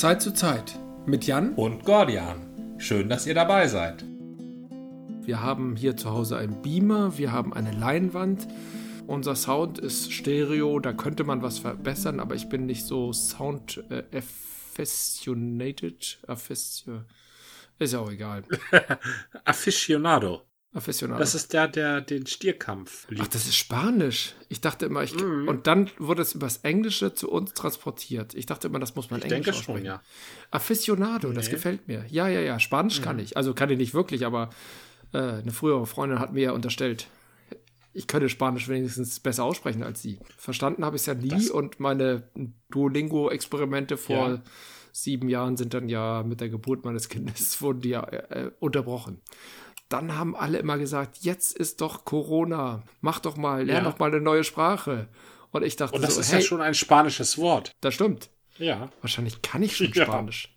Zeit zu Zeit mit Jan und Gordian. Schön, dass ihr dabei seid. Wir haben hier zu Hause einen Beamer, wir haben eine Leinwand. Unser Sound ist Stereo, da könnte man was verbessern, aber ich bin nicht so sound äh, affectionated. Affecio ist ja auch egal. Aficionado. Aficionado. Das ist der, der den Stierkampf liebt. Ach, das ist Spanisch. Ich dachte immer, ich. Mm. Und dann wurde es übers Englische zu uns transportiert. Ich dachte immer, das muss man ich Englisch denke aussprechen. schon, ja. Aficionado, nee. das gefällt mir. Ja, ja, ja. Spanisch mm. kann ich. Also kann ich nicht wirklich, aber äh, eine frühere Freundin hat mir ja unterstellt, ich könnte Spanisch wenigstens besser aussprechen als sie. Verstanden habe ich es ja nie das und meine Duolingo-Experimente vor ja. sieben Jahren sind dann ja mit der Geburt meines Kindes wurden ja äh, unterbrochen dann haben alle immer gesagt, jetzt ist doch Corona, mach doch mal, lern ja. doch mal eine neue Sprache. Und ich dachte Und das so, ist hey, ja schon ein spanisches Wort. Das stimmt. Ja. Wahrscheinlich kann ich schon ja. Spanisch.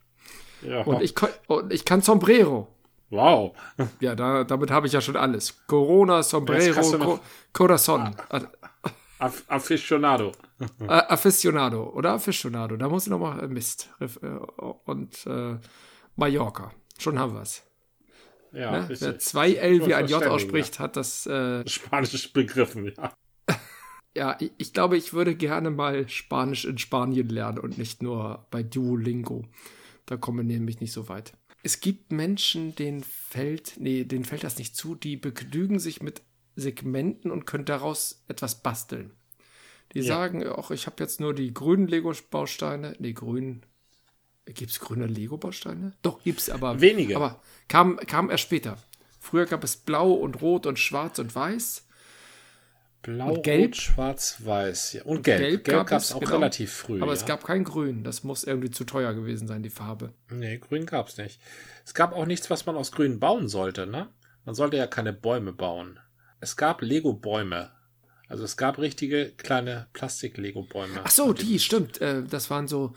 Ja. Und ich, und ich kann Sombrero. Wow. Ja, da, damit habe ich ja schon alles. Corona, Sombrero, Co Corazon. Aficionado. Aficionado oder Aficionado. Da muss ich nochmal äh, Mist. Äh, und äh, Mallorca. Schon haben wir es. Ja, ne? Wer zwei L wie ein J ausspricht, ja. hat das. Äh, Spanisch begriffen, ja. ja, ich, ich, glaube, ich würde gerne mal Spanisch in Spanien lernen und nicht nur bei Duolingo. Da kommen wir nämlich nicht so weit. Es gibt Menschen, denen fällt, nee, denen fällt das nicht zu, die begnügen sich mit Segmenten und können daraus etwas basteln. Die ja. sagen, ach, ich habe jetzt nur die grünen Lego-Bausteine, nee, grün, Gibt es grüne Lego-Bausteine? Doch, gibt es, aber. Wenige. Aber kam, kam erst später. Früher gab es blau und rot und schwarz und weiß. Blau, und gelb. Rot, schwarz, weiß. Ja. Und, und gelb. Gelb, gelb gab es auch genau. relativ früh. Aber ja. es gab kein Grün. Das muss irgendwie zu teuer gewesen sein, die Farbe. Nee, Grün gab es nicht. Es gab auch nichts, was man aus Grün bauen sollte, ne? Man sollte ja keine Bäume bauen. Es gab Lego-Bäume. Also es gab richtige kleine Plastik-Lego-Bäume. Ach so, die, stimmt. Äh, das waren so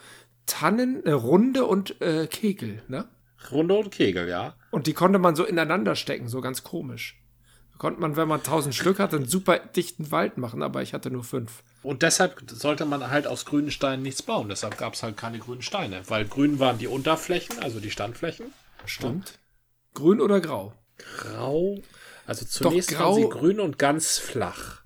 Tannen, äh, Runde und äh, Kegel, ne? Runde und Kegel, ja. Und die konnte man so ineinander stecken, so ganz komisch. Da konnte man, wenn man tausend Stück hatte, einen super dichten Wald machen, aber ich hatte nur fünf. Und deshalb sollte man halt aus grünen Steinen nichts bauen. Deshalb gab es halt keine grünen Steine. Weil grün waren die Unterflächen, also die Standflächen. Stimmt. Ja. Grün oder grau? Grau. Also zunächst Doch, grau, waren sie grün und ganz flach.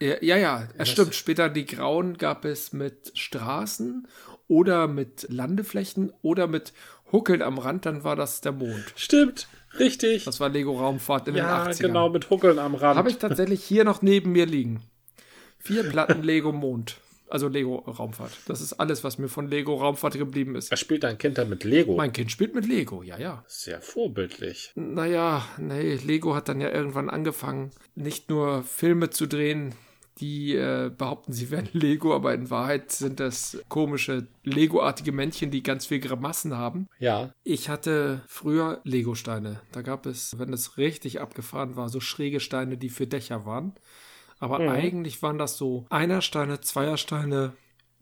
Ja, ja, ja es stimmt. Später die grauen gab es mit Straßen oder mit Landeflächen oder mit Huckeln am Rand, dann war das der Mond. Stimmt, richtig. Das war Lego Raumfahrt in ja, den 80ern. Ja, genau, mit Huckeln am Rand. Habe ich tatsächlich hier noch neben mir liegen. Vier Platten Lego Mond. Also Lego Raumfahrt. Das ist alles, was mir von Lego Raumfahrt geblieben ist. Was spielt dein Kind dann mit Lego? Mein Kind spielt mit Lego, ja, ja. Sehr vorbildlich. Naja, nee, Lego hat dann ja irgendwann angefangen, nicht nur Filme zu drehen, die äh, behaupten, sie wären Lego, aber in Wahrheit sind das komische Lego-artige Männchen, die ganz viel Grimassen haben. Ja. Ich hatte früher Lego-Steine. Da gab es, wenn es richtig abgefahren war, so schräge Steine, die für Dächer waren. Aber mhm. eigentlich waren das so Einersteine, Zweiersteine,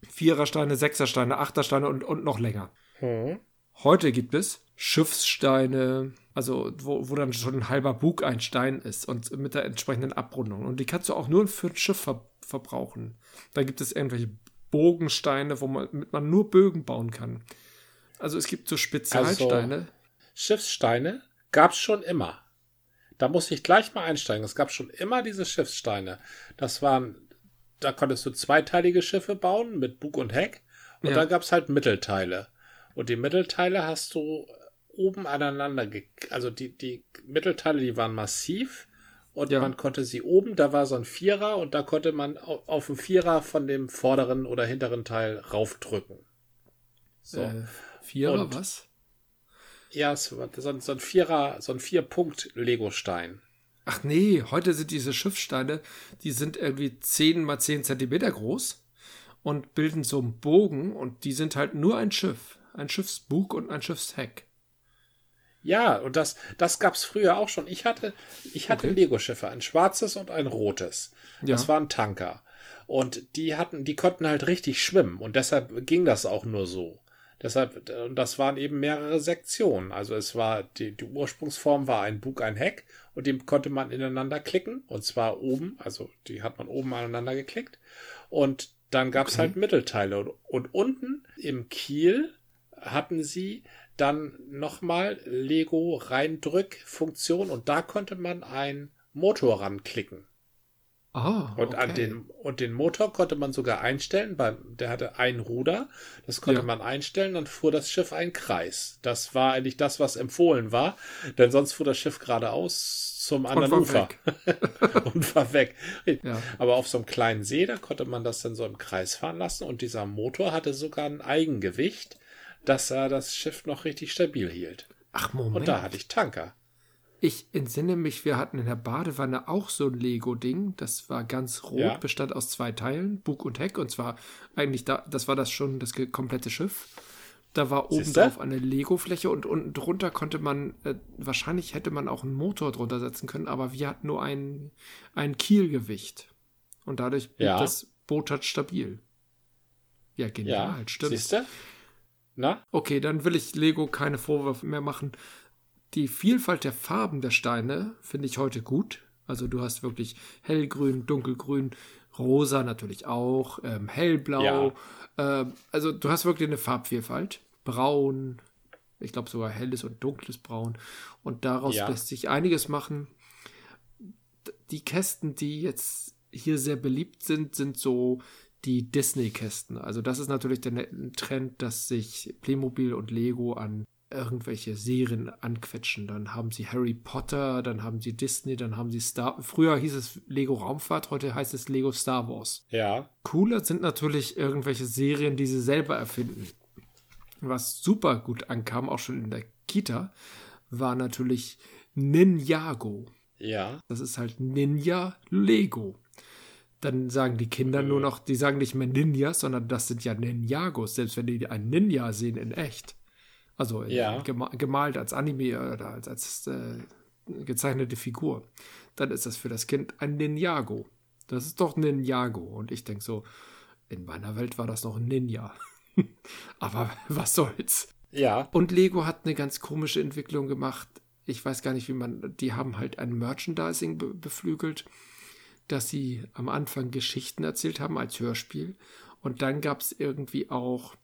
Vierersteine, Sechsersteine, Achtersteine und, und noch länger. Mhm. Heute gibt es Schiffssteine, also wo, wo dann schon ein halber Bug ein Stein ist und mit der entsprechenden Abrundung. Und die kannst du auch nur für ein Schiff ver verbrauchen. Da gibt es irgendwelche Bogensteine, wo man, mit man nur Bögen bauen kann. Also es gibt so Spezialsteine. Also, Schiffssteine gab es schon immer. Da muss ich gleich mal einsteigen. Es gab schon immer diese Schiffssteine. Das waren, da konntest du zweiteilige Schiffe bauen mit Bug und Heck. Und ja. dann gab es halt Mittelteile. Und die Mittelteile hast du oben aneinander, also die, die Mittelteile, die waren massiv und ja. man konnte sie oben, da war so ein Vierer und da konnte man auf, auf den Vierer von dem vorderen oder hinteren Teil raufdrücken. So. Äh, Vierer, und, was? Ja, so, so ein Vierer, so ein Vier-Punkt-Lego-Stein. Ach nee, heute sind diese Schiffssteine, die sind irgendwie 10 mal 10 Zentimeter groß und bilden so einen Bogen und die sind halt nur ein Schiff ein Schiffsbug und ein Schiffsheck. Ja, und das, das gab es früher auch schon. Ich hatte, ich hatte okay. Lego-Schiffe, ein schwarzes und ein rotes. Ja. Das waren Tanker. Und die hatten, die konnten halt richtig schwimmen und deshalb ging das auch nur so. Deshalb, und das waren eben mehrere Sektionen. Also es war, die, die Ursprungsform war ein Bug, ein Heck und dem konnte man ineinander klicken. Und zwar oben, also die hat man oben aneinander geklickt. Und dann gab es okay. halt Mittelteile. Und, und unten im Kiel hatten sie dann nochmal Lego Reindrück-Funktion und da konnte man einen Motor ranklicken. Ah, und, okay. an den, und den Motor konnte man sogar einstellen. Beim, der hatte ein Ruder. Das konnte ja. man einstellen. Dann fuhr das Schiff einen Kreis. Das war eigentlich das, was empfohlen war. Denn sonst fuhr das Schiff geradeaus zum anderen und Ufer. und war weg. Ja. Aber auf so einem kleinen See, da konnte man das dann so im Kreis fahren lassen. Und dieser Motor hatte sogar ein Eigengewicht, dass er das Schiff noch richtig stabil hielt. Ach, Moment. Und da hatte ich Tanker. Ich entsinne mich, wir hatten in der Badewanne auch so ein Lego-Ding. Das war ganz rot, ja. bestand aus zwei Teilen, Bug und Heck. Und zwar eigentlich, da, das war das schon das komplette Schiff. Da war oben drauf eine Lego-Fläche und unten drunter konnte man, äh, wahrscheinlich hätte man auch einen Motor drunter setzen können, aber wir hatten nur ein, ein Kielgewicht. Und dadurch blieb ja. das Boot halt stabil. Ja, genial, ja. stimmt. Siehst du? Na? Okay, dann will ich Lego keine Vorwürfe mehr machen. Die Vielfalt der Farben der Steine finde ich heute gut. Also du hast wirklich hellgrün, dunkelgrün, rosa natürlich auch, ähm, hellblau. Ja. Ähm, also du hast wirklich eine Farbvielfalt. Braun, ich glaube sogar helles und dunkles Braun. Und daraus ja. lässt sich einiges machen. Die Kästen, die jetzt hier sehr beliebt sind, sind so die Disney-Kästen. Also das ist natürlich der Trend, dass sich Playmobil und Lego an irgendwelche Serien anquetschen. Dann haben sie Harry Potter, dann haben sie Disney, dann haben sie Star. Früher hieß es Lego Raumfahrt, heute heißt es Lego Star Wars. Ja. Cooler sind natürlich irgendwelche Serien, die sie selber erfinden. Was super gut ankam, auch schon in der Kita, war natürlich Ninjago. Ja. Das ist halt Ninja Lego. Dann sagen die Kinder nur noch, die sagen nicht mehr Ninjas, sondern das sind ja Ninjagos, selbst wenn die einen Ninja sehen in echt. Also ja. gemalt als Anime oder als, als äh, gezeichnete Figur. Dann ist das für das Kind ein Ninjago. Das ist doch Ninjago. Und ich denke so, in meiner Welt war das noch ein Ninja. Aber was soll's? Ja. Und Lego hat eine ganz komische Entwicklung gemacht. Ich weiß gar nicht, wie man. Die haben halt ein Merchandising be beflügelt, dass sie am Anfang Geschichten erzählt haben als Hörspiel. Und dann gab es irgendwie auch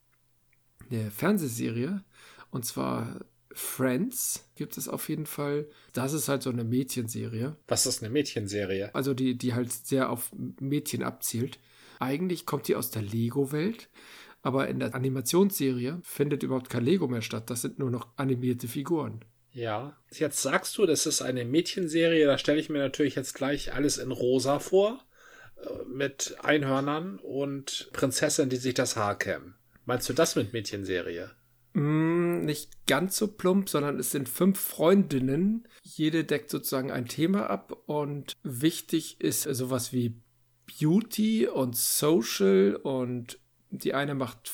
eine Fernsehserie, und zwar Friends gibt es auf jeden Fall. Das ist halt so eine Mädchenserie. Was ist eine Mädchenserie? Also die, die halt sehr auf Mädchen abzielt. Eigentlich kommt die aus der Lego-Welt, aber in der Animationsserie findet überhaupt kein Lego mehr statt. Das sind nur noch animierte Figuren. Ja, jetzt sagst du, das ist eine Mädchenserie. Da stelle ich mir natürlich jetzt gleich alles in rosa vor. Äh, mit Einhörnern und Prinzessinnen, die sich das Haar kämmen. Meinst du das mit Mädchenserie? Mm, nicht ganz so plump, sondern es sind fünf Freundinnen. Jede deckt sozusagen ein Thema ab und wichtig ist sowas wie Beauty und Social und die eine macht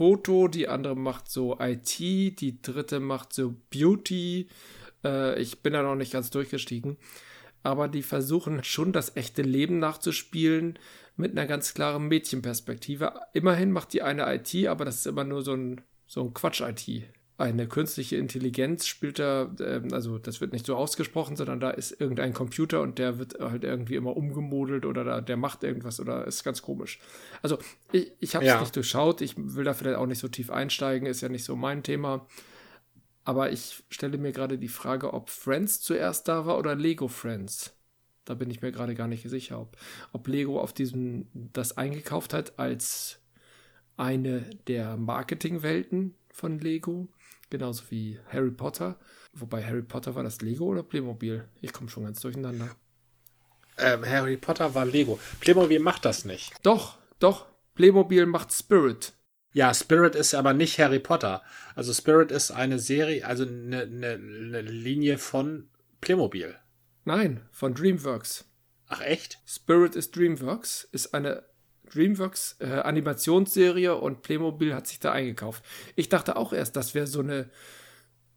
Foto, die andere macht so IT, die dritte macht so Beauty. Äh, ich bin da noch nicht ganz durchgestiegen. Aber die versuchen schon das echte Leben nachzuspielen mit einer ganz klaren Mädchenperspektive. Immerhin macht die eine IT, aber das ist immer nur so ein so ein Quatsch-IT. Eine künstliche Intelligenz spielt da, äh, also das wird nicht so ausgesprochen, sondern da ist irgendein Computer und der wird halt irgendwie immer umgemodelt oder da, der macht irgendwas oder ist ganz komisch. Also ich, ich habe es ja. nicht durchschaut, ich will da vielleicht auch nicht so tief einsteigen, ist ja nicht so mein Thema. Aber ich stelle mir gerade die Frage, ob Friends zuerst da war oder Lego Friends. Da bin ich mir gerade gar nicht sicher, ob, ob Lego auf diesem das eingekauft hat als eine der Marketingwelten von Lego, genauso wie Harry Potter. Wobei Harry Potter war das Lego oder Playmobil? Ich komme schon ganz durcheinander. Ähm, Harry Potter war Lego. Playmobil macht das nicht. Doch, doch. Playmobil macht Spirit. Ja, Spirit ist aber nicht Harry Potter. Also Spirit ist eine Serie, also eine, eine, eine Linie von Playmobil. Nein, von DreamWorks. Ach echt? Spirit ist DreamWorks, ist eine DreamWorks äh, Animationsserie und Playmobil hat sich da eingekauft. Ich dachte auch erst, das wäre so eine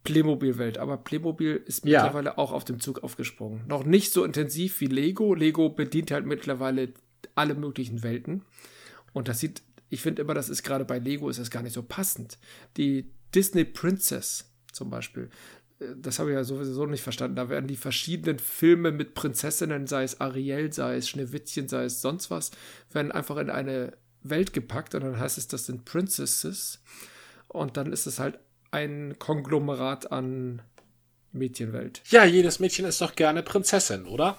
Playmobil-Welt, aber Playmobil ist ja. mittlerweile auch auf dem Zug aufgesprungen. Noch nicht so intensiv wie Lego. Lego bedient halt mittlerweile alle möglichen Welten. Und das sieht, ich finde immer, das ist gerade bei Lego ist das gar nicht so passend. Die Disney Princess zum Beispiel, das habe ich ja sowieso nicht verstanden. Da werden die verschiedenen Filme mit Prinzessinnen, sei es Ariel, sei es Schneewittchen, sei es sonst was, werden einfach in eine Welt gepackt und dann heißt es, das sind Princesses. Und dann ist es halt ein Konglomerat an Mädchenwelt. Ja, jedes Mädchen ist doch gerne Prinzessin, oder?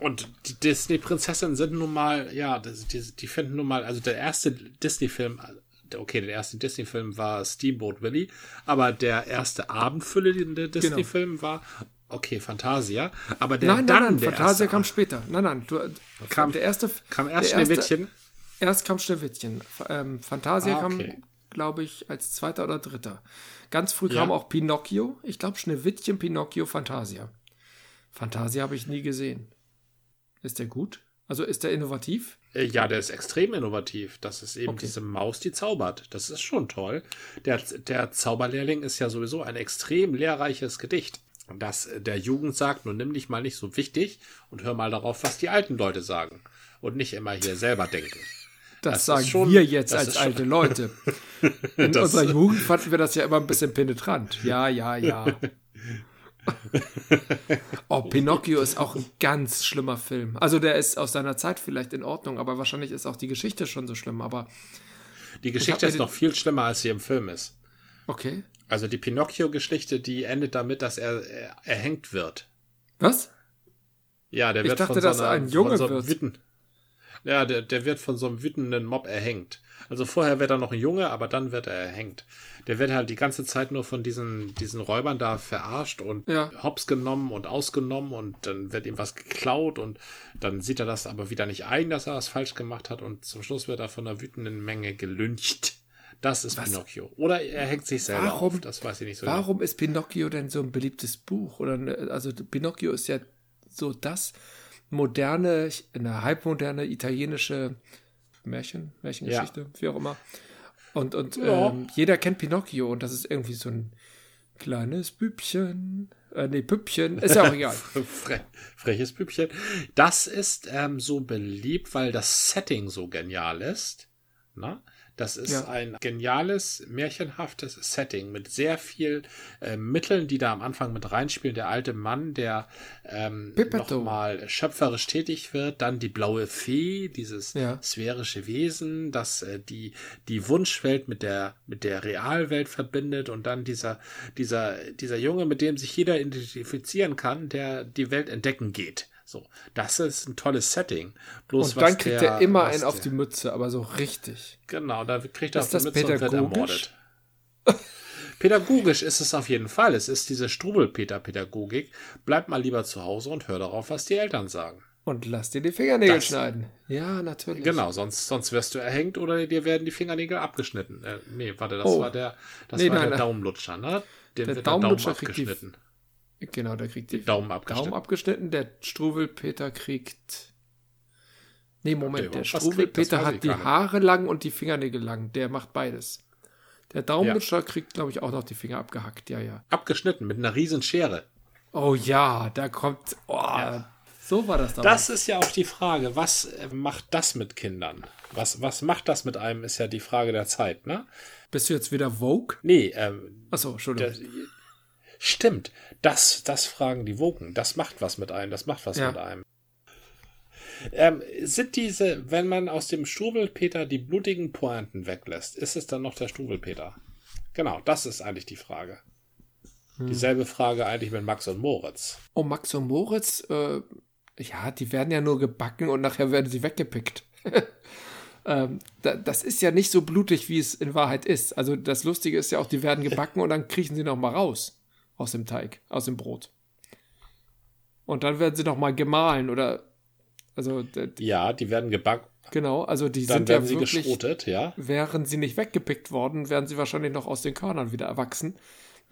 Und die Disney-Prinzessinnen sind nun mal, ja, die, die finden nun mal, also der erste Disney-Film, okay, der erste Disney-Film war Steamboat Willie, aber der erste abendfüllende Disney-Film genau. war, okay, Fantasia, aber der nein, dann nein, nein, Fantasia kam später. Nein, nein, du, kam, der erste, kam erst Schneewittchen. Erst kam Schneewittchen. Ähm, Fantasia ah, okay. kam, glaube ich, als zweiter oder dritter. Ganz früh ja. kam auch Pinocchio. Ich glaube, Schneewittchen, Pinocchio, Fantasia. Fantasia habe ich nie gesehen. Ist der gut? Also ist der innovativ? Äh, ja, der ist extrem innovativ. Das ist eben okay. diese Maus, die zaubert. Das ist schon toll. Der, der Zauberlehrling ist ja sowieso ein extrem lehrreiches Gedicht. Das der Jugend sagt, nun nimm dich mal nicht so wichtig und hör mal darauf, was die alten Leute sagen. Und nicht immer hier selber denken. Das, das sagen schon, wir jetzt als alte Leute. In unserer Jugend fanden wir das ja immer ein bisschen penetrant. Ja, ja, ja. oh, Pinocchio ist auch ein ganz schlimmer Film. Also der ist aus seiner Zeit vielleicht in Ordnung, aber wahrscheinlich ist auch die Geschichte schon so schlimm. Aber die Geschichte ist noch viel schlimmer, als sie im Film ist. Okay. Also die Pinocchio-Geschichte, die endet damit, dass er, er erhängt wird. Was? Ja, der ich wird dachte, von so einer, ein Junge so wird. Witten, ja, der, der wird von so einem wütenden Mob erhängt. Also vorher wird er noch ein Junge, aber dann wird er erhängt. Der wird halt die ganze Zeit nur von diesen, diesen Räubern da verarscht und ja. hops genommen und ausgenommen und dann wird ihm was geklaut und dann sieht er das aber wieder nicht ein, dass er was falsch gemacht hat und zum Schluss wird er von einer wütenden Menge gelüncht. Das ist was? Pinocchio. Oder er hängt sich selber warum, auf. Das weiß ich nicht so. Warum genau. ist Pinocchio denn so ein beliebtes Buch? Oder ne, also Pinocchio ist ja so das moderne, eine halbmoderne italienische Märchen, Märchengeschichte, ja. wie auch immer. Und, und ja. ähm, jeder kennt Pinocchio und das ist irgendwie so ein kleines Bübchen. Äh, nee, Püppchen, ist ja auch egal. Fre freches Püppchen. Das ist ähm, so beliebt, weil das Setting so genial ist. Na? Das ist ja. ein geniales, märchenhaftes Setting mit sehr viel äh, Mitteln, die da am Anfang mit reinspielen. Der alte Mann, der ähm, nochmal schöpferisch tätig wird, dann die blaue Fee, dieses ja. sphärische Wesen, das äh, die, die Wunschwelt mit der, mit der Realwelt verbindet und dann dieser, dieser, dieser Junge, mit dem sich jeder identifizieren kann, der die Welt entdecken geht. So, das ist ein tolles Setting. Bloß und dann kriegt der, er immer einen auf die Mütze, aber so richtig. Genau, da kriegt er ist auf die Mütze und wird ermordet. Pädagogisch ist es auf jeden Fall. Es ist diese Strubelpeter-Pädagogik. Bleib mal lieber zu Hause und hör darauf, was die Eltern sagen. Und lass dir die Fingernägel das, schneiden. Ja, natürlich. Genau, sonst, sonst wirst du erhängt oder dir werden die Fingernägel abgeschnitten. Äh, nee, warte, das oh. war der, das nee, war nein, der Daumenlutscher, ne? Dem der Daumenlutscher der Daumen abgeschnitten. Genau, der kriegt die Daumen abgeschnitten. Daumen abgeschnitten. Der Struwelpeter kriegt. Nee, Moment, der, der Struwelpeter hat die Haare lang und die Fingernägel lang. Der macht beides. Der Daumenlutscher ja. kriegt, glaube ich, auch noch die Finger abgehackt. Ja, ja. Abgeschnitten mit einer riesen Schere. Oh ja, da kommt. Oh, ja. So war das damals. Das ist ja auch die Frage, was macht das mit Kindern? Was, was macht das mit einem, ist ja die Frage der Zeit, ne? Bist du jetzt wieder Vogue? Nee, ähm. Achso, Entschuldigung. Stimmt, das, das fragen die Woken. Das macht was mit einem, das macht was ja. mit einem. Ähm, sind diese, wenn man aus dem Strubelpeter die blutigen Pointen weglässt, ist es dann noch der Strubelpeter? Genau, das ist eigentlich die Frage. Hm. Dieselbe Frage eigentlich mit Max und Moritz. Oh, Max und Moritz, äh, ja, die werden ja nur gebacken und nachher werden sie weggepickt. ähm, da, das ist ja nicht so blutig, wie es in Wahrheit ist. Also das Lustige ist ja auch, die werden gebacken und dann kriechen sie noch mal raus aus dem Teig, aus dem Brot. Und dann werden sie noch mal gemahlen oder also ja, die werden gebacken. Genau, also die dann sind werden ja sie wirklich, geschrotet, ja. Wären sie nicht weggepickt worden, wären sie wahrscheinlich noch aus den Körnern wieder erwachsen.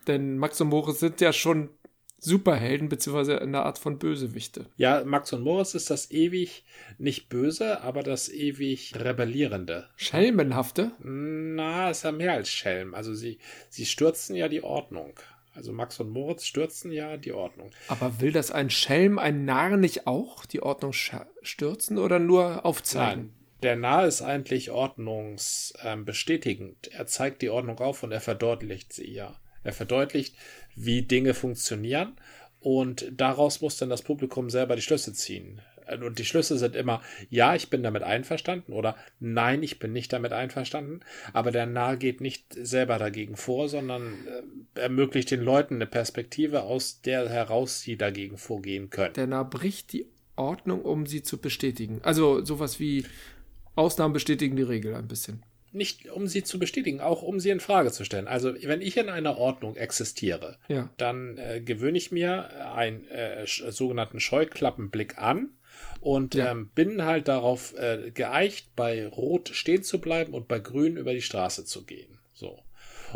Denn Max und Moritz sind ja schon Superhelden, beziehungsweise eine Art von Bösewichte. Ja, Max und Moritz ist das ewig nicht böse, aber das ewig rebellierende. Schelmenhafte? Na, ist ja mehr als Schelm. Also sie, sie stürzen ja die Ordnung. Also Max und Moritz stürzen ja die Ordnung. Aber will das ein Schelm, ein Narr nicht auch die Ordnung stürzen oder nur aufzeigen? Nein, der Narr ist eigentlich ordnungsbestätigend. er zeigt die Ordnung auf und er verdeutlicht sie ja. Er verdeutlicht, wie Dinge funktionieren und daraus muss dann das Publikum selber die Schlüsse ziehen. Und die Schlüsse sind immer, ja, ich bin damit einverstanden oder nein, ich bin nicht damit einverstanden. Aber der Narr geht nicht selber dagegen vor, sondern äh, ermöglicht den Leuten eine Perspektive, aus der heraus sie dagegen vorgehen können. Der Narr bricht die Ordnung, um sie zu bestätigen. Also sowas wie Ausnahmen bestätigen die Regel ein bisschen nicht um sie zu bestätigen, auch um sie in Frage zu stellen. Also wenn ich in einer Ordnung existiere, ja. dann äh, gewöhne ich mir einen äh, sogenannten Scheuklappenblick an und ja. ähm, bin halt darauf äh, geeicht, bei Rot stehen zu bleiben und bei Grün über die Straße zu gehen. So.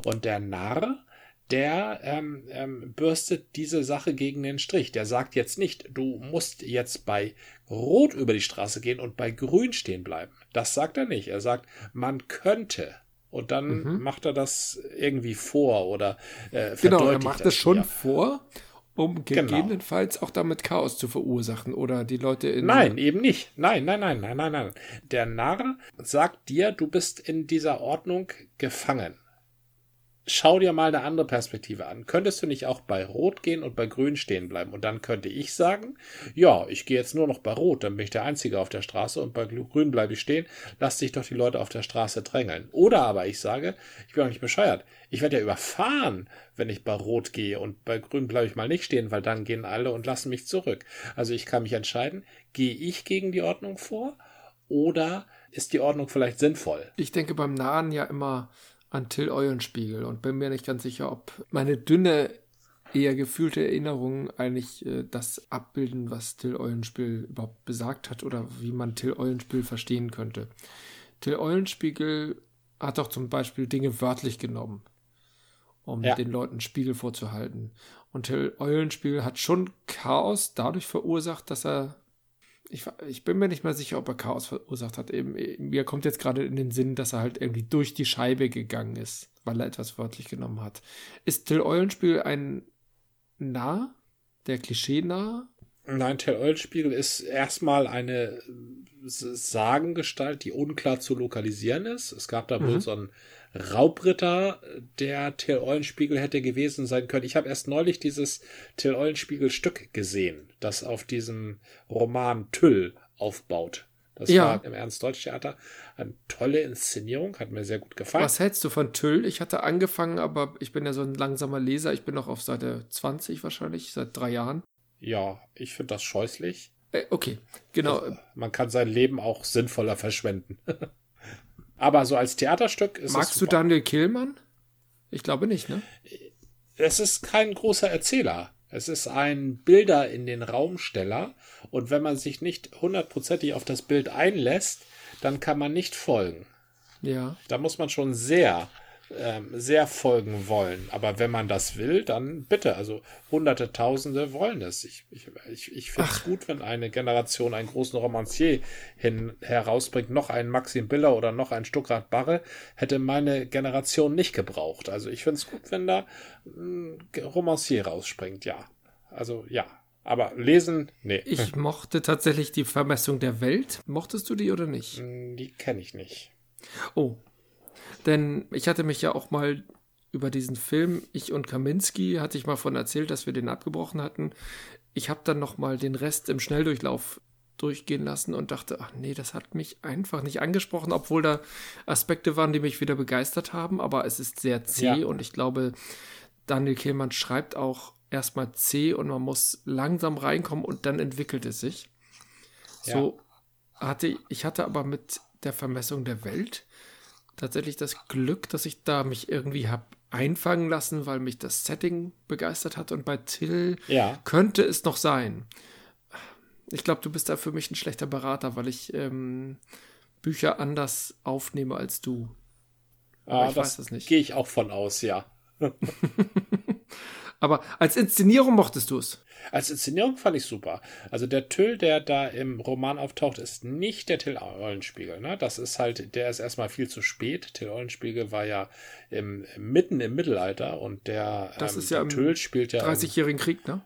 Und der Narr, der ähm, ähm, bürstet diese Sache gegen den Strich. Der sagt jetzt nicht, du musst jetzt bei Rot über die Straße gehen und bei Grün stehen bleiben. Das sagt er nicht. Er sagt, man könnte. Und dann mhm. macht er das irgendwie vor oder äh, Genau, er macht das schon hier. vor, um genau. gegebenenfalls genau. auch damit Chaos zu verursachen oder die Leute in. Nein, eben nicht. Nein, nein, nein, nein, nein, nein. Der Narr sagt dir, du bist in dieser Ordnung gefangen schau dir mal eine andere Perspektive an. Könntest du nicht auch bei Rot gehen und bei Grün stehen bleiben? Und dann könnte ich sagen, ja, ich gehe jetzt nur noch bei Rot, dann bin ich der Einzige auf der Straße und bei Grün bleibe ich stehen. Lass dich doch die Leute auf der Straße drängeln. Oder aber ich sage, ich bin auch nicht bescheuert. Ich werde ja überfahren, wenn ich bei Rot gehe und bei Grün bleibe ich mal nicht stehen, weil dann gehen alle und lassen mich zurück. Also ich kann mich entscheiden, gehe ich gegen die Ordnung vor oder ist die Ordnung vielleicht sinnvoll? Ich denke beim Nahen ja immer an Till Eulenspiegel und bin mir nicht ganz sicher, ob meine dünne, eher gefühlte Erinnerungen eigentlich äh, das abbilden, was Till Eulenspiegel überhaupt besagt hat oder wie man Till Eulenspiegel verstehen könnte. Till Eulenspiegel hat doch zum Beispiel Dinge wörtlich genommen, um ja. den Leuten Spiegel vorzuhalten. Und Till Eulenspiegel hat schon Chaos dadurch verursacht, dass er ich, ich, bin mir nicht mehr sicher, ob er Chaos verursacht hat. Eben, mir kommt jetzt gerade in den Sinn, dass er halt irgendwie durch die Scheibe gegangen ist, weil er etwas wörtlich genommen hat. Ist Till Eulenspiegel ein Nah? Der Klischee nah? Nein, Till Eulenspiegel ist erstmal eine Sagengestalt, die unklar zu lokalisieren ist. Es gab da mhm. wohl so einen Raubritter, der Till Eulenspiegel hätte gewesen sein können. Ich habe erst neulich dieses Till Eulenspiegel Stück gesehen, das auf diesem Roman Tüll aufbaut. Das ja. war im Ernst-Deutsch-Theater eine tolle Inszenierung, hat mir sehr gut gefallen. Was hältst du von Tüll? Ich hatte angefangen, aber ich bin ja so ein langsamer Leser. Ich bin noch auf Seite 20 wahrscheinlich, seit drei Jahren. Ja, ich finde das scheußlich. Äh, okay, genau. Man kann sein Leben auch sinnvoller verschwenden. Aber so als Theaterstück ist Magst es. Magst du Daniel Killmann? Ich glaube nicht, ne? Es ist kein großer Erzähler. Es ist ein Bilder in den Raumsteller. Und wenn man sich nicht hundertprozentig auf das Bild einlässt, dann kann man nicht folgen. Ja. Da muss man schon sehr ähm, sehr folgen wollen. Aber wenn man das will, dann bitte. Also Hunderte, Tausende wollen es. Ich, ich, ich, ich finde es gut, wenn eine Generation einen großen Romancier hin, herausbringt. Noch einen Maxim Biller oder noch einen Stuckrad Barre hätte meine Generation nicht gebraucht. Also ich finde es gut, wenn da ein Romancier rausspringt, ja. Also ja. Aber lesen, nee. Ich mochte tatsächlich die Vermessung der Welt. Mochtest du die oder nicht? Die kenne ich nicht. Oh, denn ich hatte mich ja auch mal über diesen Film, ich und Kaminski, hatte ich mal von erzählt, dass wir den abgebrochen hatten. Ich habe dann noch mal den Rest im Schnelldurchlauf durchgehen lassen und dachte, ach nee, das hat mich einfach nicht angesprochen, obwohl da Aspekte waren, die mich wieder begeistert haben, aber es ist sehr zäh ja. und ich glaube, Daniel Kehlmann schreibt auch erstmal zäh und man muss langsam reinkommen und dann entwickelt es sich. Ja. So hatte ich hatte aber mit der Vermessung der Welt tatsächlich das Glück, dass ich da mich irgendwie habe einfangen lassen, weil mich das Setting begeistert hat. Und bei Till ja. könnte es noch sein. Ich glaube, du bist da für mich ein schlechter Berater, weil ich ähm, Bücher anders aufnehme als du. Ah, ich das weiß das nicht. Gehe ich auch von aus, ja. Aber als Inszenierung mochtest du es. Als Inszenierung fand ich super. Also der Tüll, der da im Roman auftaucht, ist nicht der Till Eulenspiegel. Ne? Das ist halt, der ist erstmal viel zu spät. Till Eulenspiegel war ja im, mitten im Mittelalter und der, das ähm, ist ja Tüll spielt ja. 30-jährigen Krieg, ne?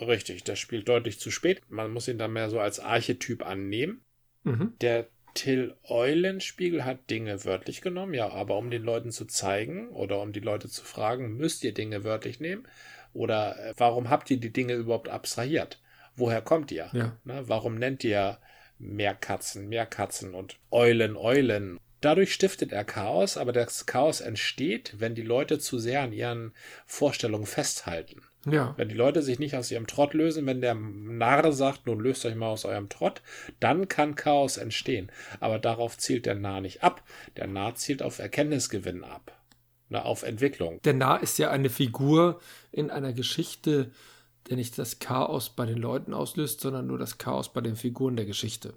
Richtig, der spielt deutlich zu spät. Man muss ihn dann mehr so als Archetyp annehmen. Mhm. Der Till Eulenspiegel hat Dinge wörtlich genommen, ja, aber um den Leuten zu zeigen oder um die Leute zu fragen, müsst ihr Dinge wörtlich nehmen? Oder äh, warum habt ihr die Dinge überhaupt abstrahiert? woher kommt ihr? Ja. Ne, warum nennt ihr Meerkatzen, Meerkatzen und Eulen, Eulen? Dadurch stiftet er Chaos, aber das Chaos entsteht, wenn die Leute zu sehr an ihren Vorstellungen festhalten. Ja. Wenn die Leute sich nicht aus ihrem Trott lösen, wenn der Narr sagt, nun löst euch mal aus eurem Trott, dann kann Chaos entstehen. Aber darauf zielt der Narr nicht ab. Der Narr zielt auf Erkenntnisgewinn ab. Na, auf Entwicklung. Der Narr ist ja eine Figur in einer Geschichte, der nicht das Chaos bei den Leuten auslöst, sondern nur das Chaos bei den Figuren der Geschichte.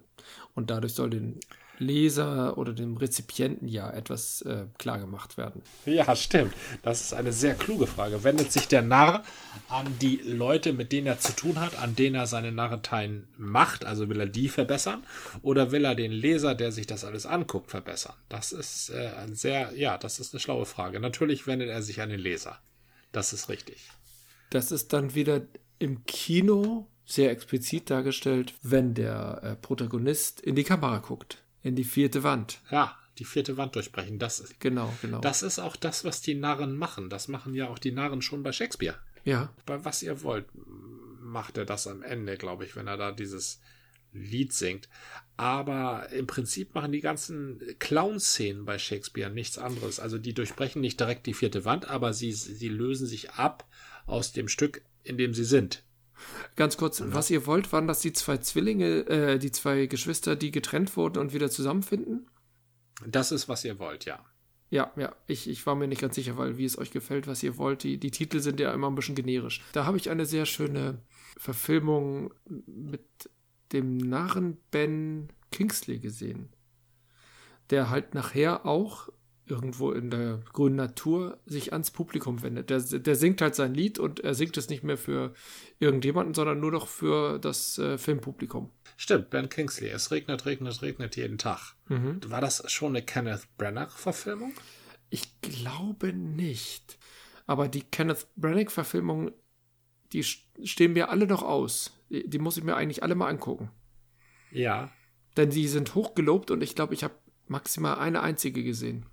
Und dadurch soll den Leser oder dem Rezipienten ja etwas äh, klar gemacht werden. Ja, stimmt. Das ist eine sehr kluge Frage. Wendet sich der Narr an die Leute, mit denen er zu tun hat, an denen er seine Narreteien macht? Also will er die verbessern? Oder will er den Leser, der sich das alles anguckt, verbessern? Das ist äh, ein sehr, ja, das ist eine schlaue Frage. Natürlich wendet er sich an den Leser. Das ist richtig. Das ist dann wieder im Kino sehr explizit dargestellt, wenn der äh, Protagonist in die Kamera guckt in die vierte Wand. Ja, die vierte Wand durchbrechen. Das ist, genau, genau. Das ist auch das, was die Narren machen. Das machen ja auch die Narren schon bei Shakespeare. Ja. Bei was ihr wollt, macht er das am Ende, glaube ich, wenn er da dieses Lied singt. Aber im Prinzip machen die ganzen Clown-Szenen bei Shakespeare nichts anderes. Also die durchbrechen nicht direkt die vierte Wand, aber sie, sie lösen sich ab aus dem Stück, in dem sie sind. Ganz kurz, ja. was ihr wollt, waren das die zwei Zwillinge, äh, die zwei Geschwister, die getrennt wurden und wieder zusammenfinden? Das ist, was ihr wollt, ja. Ja, ja, ich, ich war mir nicht ganz sicher, weil wie es euch gefällt, was ihr wollt. Die, die Titel sind ja immer ein bisschen generisch. Da habe ich eine sehr schöne Verfilmung mit dem Narren Ben Kingsley gesehen, der halt nachher auch irgendwo in der grünen Natur sich ans Publikum wendet. Der, der singt halt sein Lied und er singt es nicht mehr für irgendjemanden, sondern nur noch für das äh, Filmpublikum. Stimmt, Ben Kingsley. Es regnet, regnet, regnet jeden Tag. Mhm. War das schon eine Kenneth Branagh-Verfilmung? Ich glaube nicht. Aber die Kenneth Branagh-Verfilmungen, die stehen mir alle noch aus. Die, die muss ich mir eigentlich alle mal angucken. Ja. Denn die sind hochgelobt und ich glaube, ich habe maximal eine einzige gesehen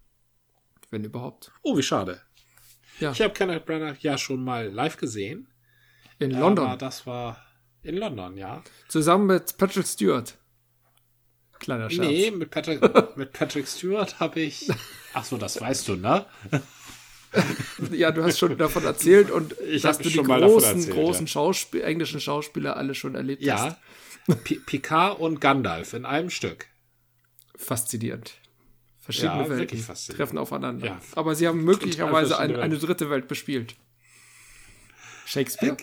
wenn überhaupt. Oh, wie schade. Ja. Ich habe Kenneth Branagh ja schon mal live gesehen. In London. Aber das war in London, ja. Zusammen mit Patrick Stewart. Kleiner Scherz. Nee, mit Patrick, mit Patrick Stewart habe ich. Ach so, das weißt du, ne? ja, du hast schon davon erzählt und ich dass du die großen, erzählt, großen ja. Schauspiel englischen Schauspieler alle schon erlebt ja. hast. Ja, Picard und Gandalf in einem Stück. Faszinierend. Verschiedene ja, Welten treffen aufeinander. Ja. Aber sie haben möglicherweise ein, eine dritte Welt bespielt. Shakespeare?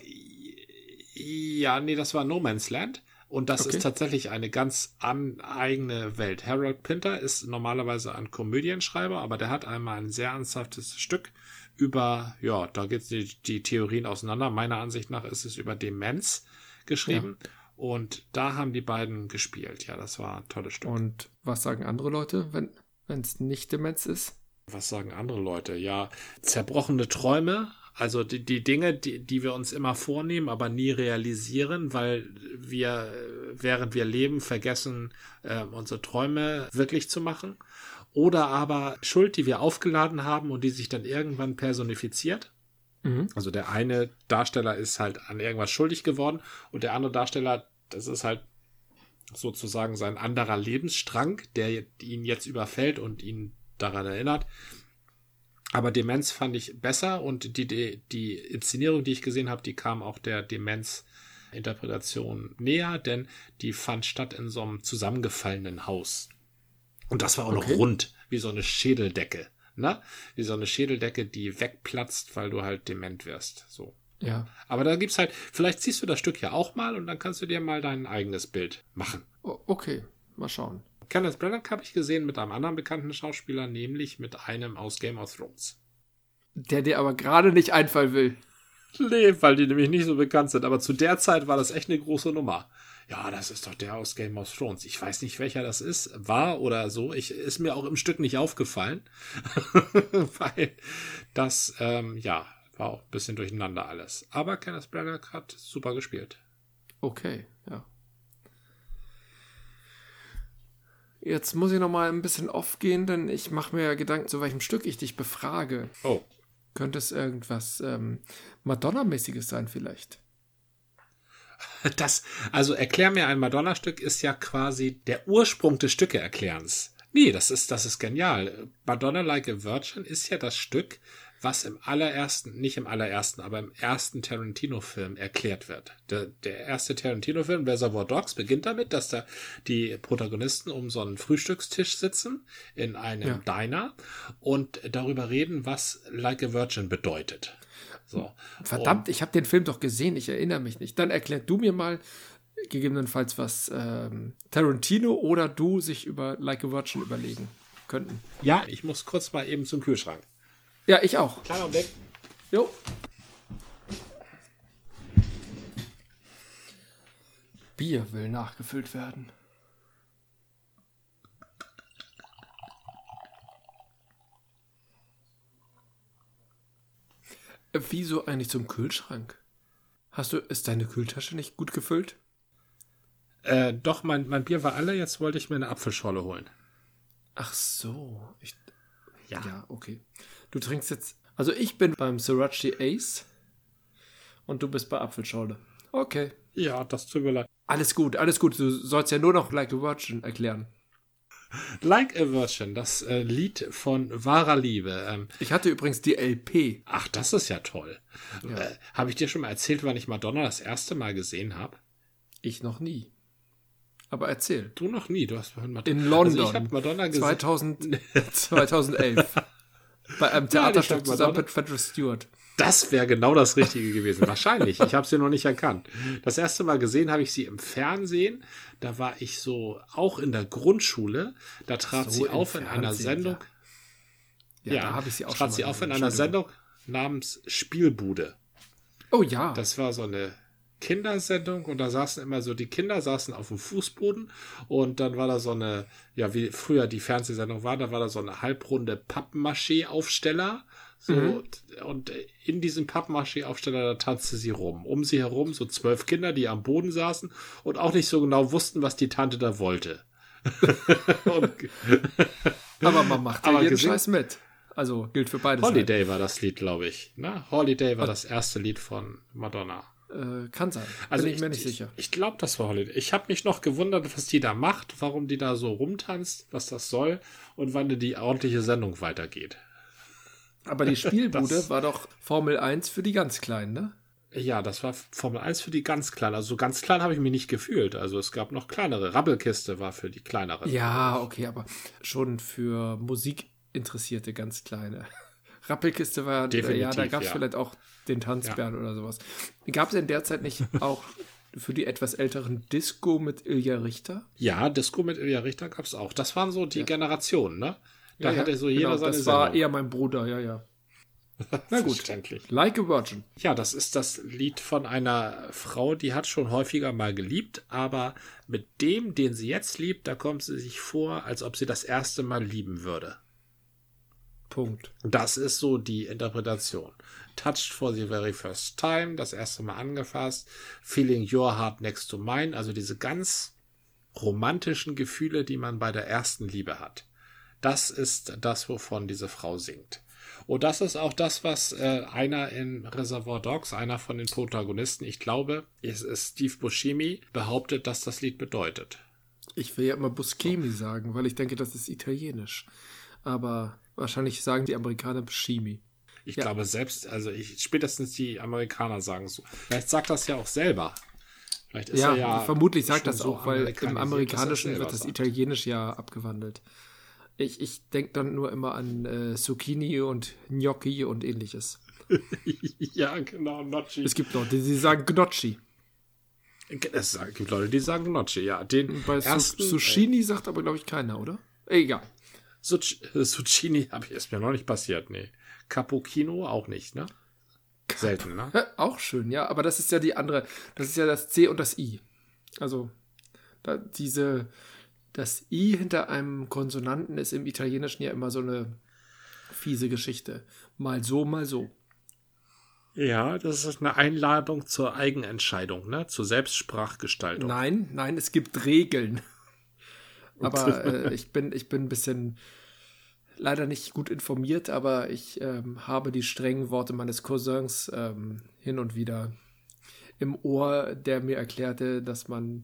Äh, ja, nee, das war No Man's Land. Und das okay. ist tatsächlich eine ganz an eigene Welt. Harold Pinter ist normalerweise ein Komödienschreiber, aber der hat einmal ein sehr ernsthaftes Stück über, ja, da geht die, die Theorien auseinander. Meiner Ansicht nach ist es über Demenz geschrieben. Ja. Und da haben die beiden gespielt. Ja, das war ein tolles Stück. Und was sagen andere Leute, wenn wenn es nicht Demenz ist? Was sagen andere Leute? Ja, zerbrochene Träume, also die, die Dinge, die, die wir uns immer vornehmen, aber nie realisieren, weil wir, während wir leben, vergessen, äh, unsere Träume wirklich zu machen. Oder aber Schuld, die wir aufgeladen haben und die sich dann irgendwann personifiziert. Mhm. Also der eine Darsteller ist halt an irgendwas schuldig geworden und der andere Darsteller, das ist halt sozusagen sein anderer Lebensstrang, der ihn jetzt überfällt und ihn daran erinnert. Aber Demenz fand ich besser und die, die, die Inszenierung, die ich gesehen habe, die kam auch der Demenz-Interpretation näher, denn die fand statt in so einem zusammengefallenen Haus. Und das war auch okay. noch rund, wie so eine Schädeldecke. Ne? Wie so eine Schädeldecke, die wegplatzt, weil du halt dement wirst. So. Ja. Aber da gibt's halt, vielleicht ziehst du das Stück ja auch mal und dann kannst du dir mal dein eigenes Bild machen. okay, mal schauen. Kenneth Branagh habe ich gesehen mit einem anderen bekannten Schauspieler, nämlich mit einem aus Game of Thrones. Der dir aber gerade nicht einfallen will. Nee, weil die nämlich nicht so bekannt sind. Aber zu der Zeit war das echt eine große Nummer. Ja, das ist doch der aus Game of Thrones. Ich weiß nicht, welcher das ist, war oder so. Ich, ist mir auch im Stück nicht aufgefallen. weil das, ähm, ja, war auch ein bisschen durcheinander alles. Aber Kenneth Branagh hat super gespielt. Okay, ja. Jetzt muss ich noch mal ein bisschen aufgehen, denn ich mache mir Gedanken, zu welchem Stück ich dich befrage. Oh. Könnte es irgendwas ähm, Madonna-mäßiges sein vielleicht? Das, also erklär mir ein Madonna-Stück ist ja quasi der Ursprung des Stücke-Erklärens. Nee, das ist, das ist genial. Madonna Like a Virgin ist ja das Stück, was im allerersten, nicht im allerersten, aber im ersten Tarantino-Film erklärt wird. Der, der erste Tarantino-Film, Reservoir Dogs, beginnt damit, dass da die Protagonisten um so einen Frühstückstisch sitzen in einem ja. Diner und darüber reden, was Like a Virgin bedeutet. So. Verdammt, und, ich habe den Film doch gesehen, ich erinnere mich nicht. Dann erklär du mir mal gegebenenfalls, was ähm, Tarantino oder du sich über Like a Virgin überlegen könnten. Ja, ich muss kurz mal eben zum Kühlschrank. Ja, ich auch. Kleiner Augenblick. Jo. Bier will nachgefüllt werden. Wieso eigentlich zum Kühlschrank? Hast du, ist deine Kühltasche nicht gut gefüllt? Äh, doch, mein, mein Bier war alle, jetzt wollte ich mir eine Apfelschorle holen. Ach so. Ich, ja. ja, okay. Du trinkst jetzt. Also ich bin beim Sriracha Ace und du bist bei Apfelschorle. Okay. Ja, das tut mir leid. Alles gut, alles gut. Du sollst ja nur noch Like a Virgin erklären. Like a Virgin, das äh, Lied von wahrer Liebe. Ähm, ich hatte übrigens die LP. Ach, das ist ja toll. Ja. Äh, habe ich dir schon mal erzählt, wann ich Madonna das erste Mal gesehen habe? Ich noch nie. Aber erzähl. Du noch nie, du hast Madonna. In London. Also ich habe Madonna gesehen. 2000, 2011. Bei einem Theaterstück zusammen mit Frederick Stewart. Das wäre genau das Richtige gewesen. Wahrscheinlich. Ich habe sie noch nicht erkannt. Das erste Mal gesehen habe ich sie im Fernsehen. Da war ich so auch in der Grundschule. Da trat so sie auf in einer Sendung. Ja, ja, da habe ich sie auch trat sie auf in einer Sendung namens Spielbude. Oh ja. Das war so eine Kindersendung und da saßen immer so, die Kinder saßen auf dem Fußboden und dann war da so eine, ja, wie früher die Fernsehsendung war, da war da so eine halbrunde Pappmaché-Aufsteller. So, mhm. und in diesem Pappmaché-Aufsteller, da tanzte sie rum. Um sie herum so zwölf Kinder, die am Boden saßen und auch nicht so genau wussten, was die Tante da wollte. aber man macht ja jeden Scheiß mit. Also gilt für beide Holiday Seiten. war das Lied, glaube ich. Ne? Holiday war das erste Lied von Madonna. Äh, kann sein. Also Bin ich, mir nicht sicher. Ich, ich glaube, das war Holiday. Ich habe mich noch gewundert, was die da macht, warum die da so rumtanzt, was das soll und wann die ordentliche Sendung weitergeht. Aber die Spielbude das, war doch Formel 1 für die ganz Kleinen, ne? Ja, das war Formel 1 für die ganz Kleinen. Also so ganz klein habe ich mich nicht gefühlt. Also es gab noch kleinere. Rabbelkiste war für die kleineren. Ja, okay, aber schon für Musikinteressierte ganz kleine. Rappelkiste war, Definitiv, ja, da gab es ja. vielleicht auch den Tanzbären ja. oder sowas. Gab es in der Zeit nicht auch für die etwas älteren Disco mit Ilja Richter? Ja, Disco mit Ilja Richter gab es auch. Das waren so die ja. Generationen, ne? Da hatte so jeder genau, seine Das war eher mein Bruder, ja, ja. Na gut. Like a Virgin. Ja, das ist das Lied von einer Frau, die hat schon häufiger mal geliebt, aber mit dem, den sie jetzt liebt, da kommt sie sich vor, als ob sie das erste Mal lieben würde. Punkt. Das ist so die Interpretation. Touched for the very first time, das erste Mal angefasst, Feeling your heart next to mine, also diese ganz romantischen Gefühle, die man bei der ersten Liebe hat. Das ist das, wovon diese Frau singt. Und das ist auch das, was äh, einer in Reservoir Dogs, einer von den Protagonisten, ich glaube, es ist Steve Buscemi, behauptet, dass das Lied bedeutet. Ich will ja immer Buscemi sagen, weil ich denke, das ist italienisch. Aber wahrscheinlich sagen die Amerikaner Buscemi. Ich ja. glaube selbst, also ich, spätestens die Amerikaner sagen so. Vielleicht sagt das ja auch selber. Vielleicht ist ja, er ja vermutlich sagt das auch, weil im Amerikanischen wird das Italienisch ja abgewandelt. Ich, ich denke dann nur immer an äh, Zucchini und Gnocchi und ähnliches. ja, genau, Gnocchi. Es gibt Leute, die sagen Gnocchi. Es gibt Leute, die sagen Gnocchi, ja. Den Bei ersten, Zucchini äh, sagt aber, glaube ich, keiner, oder? Egal. Zucchini habe ich ist mir noch nicht passiert, nee. Cappuccino auch nicht, ne? Selten, ne? Auch schön, ja, aber das ist ja die andere, das ist ja das C und das I. Also, da, diese, das I hinter einem Konsonanten ist im Italienischen ja immer so eine fiese Geschichte. Mal so, mal so. Ja, das ist eine Einladung zur Eigenentscheidung, ne? Zur Selbstsprachgestaltung. Nein, nein, es gibt Regeln. Aber äh, ich, bin, ich bin ein bisschen leider nicht gut informiert, aber ich ähm, habe die strengen Worte meines Cousins ähm, hin und wieder im Ohr, der mir erklärte, dass man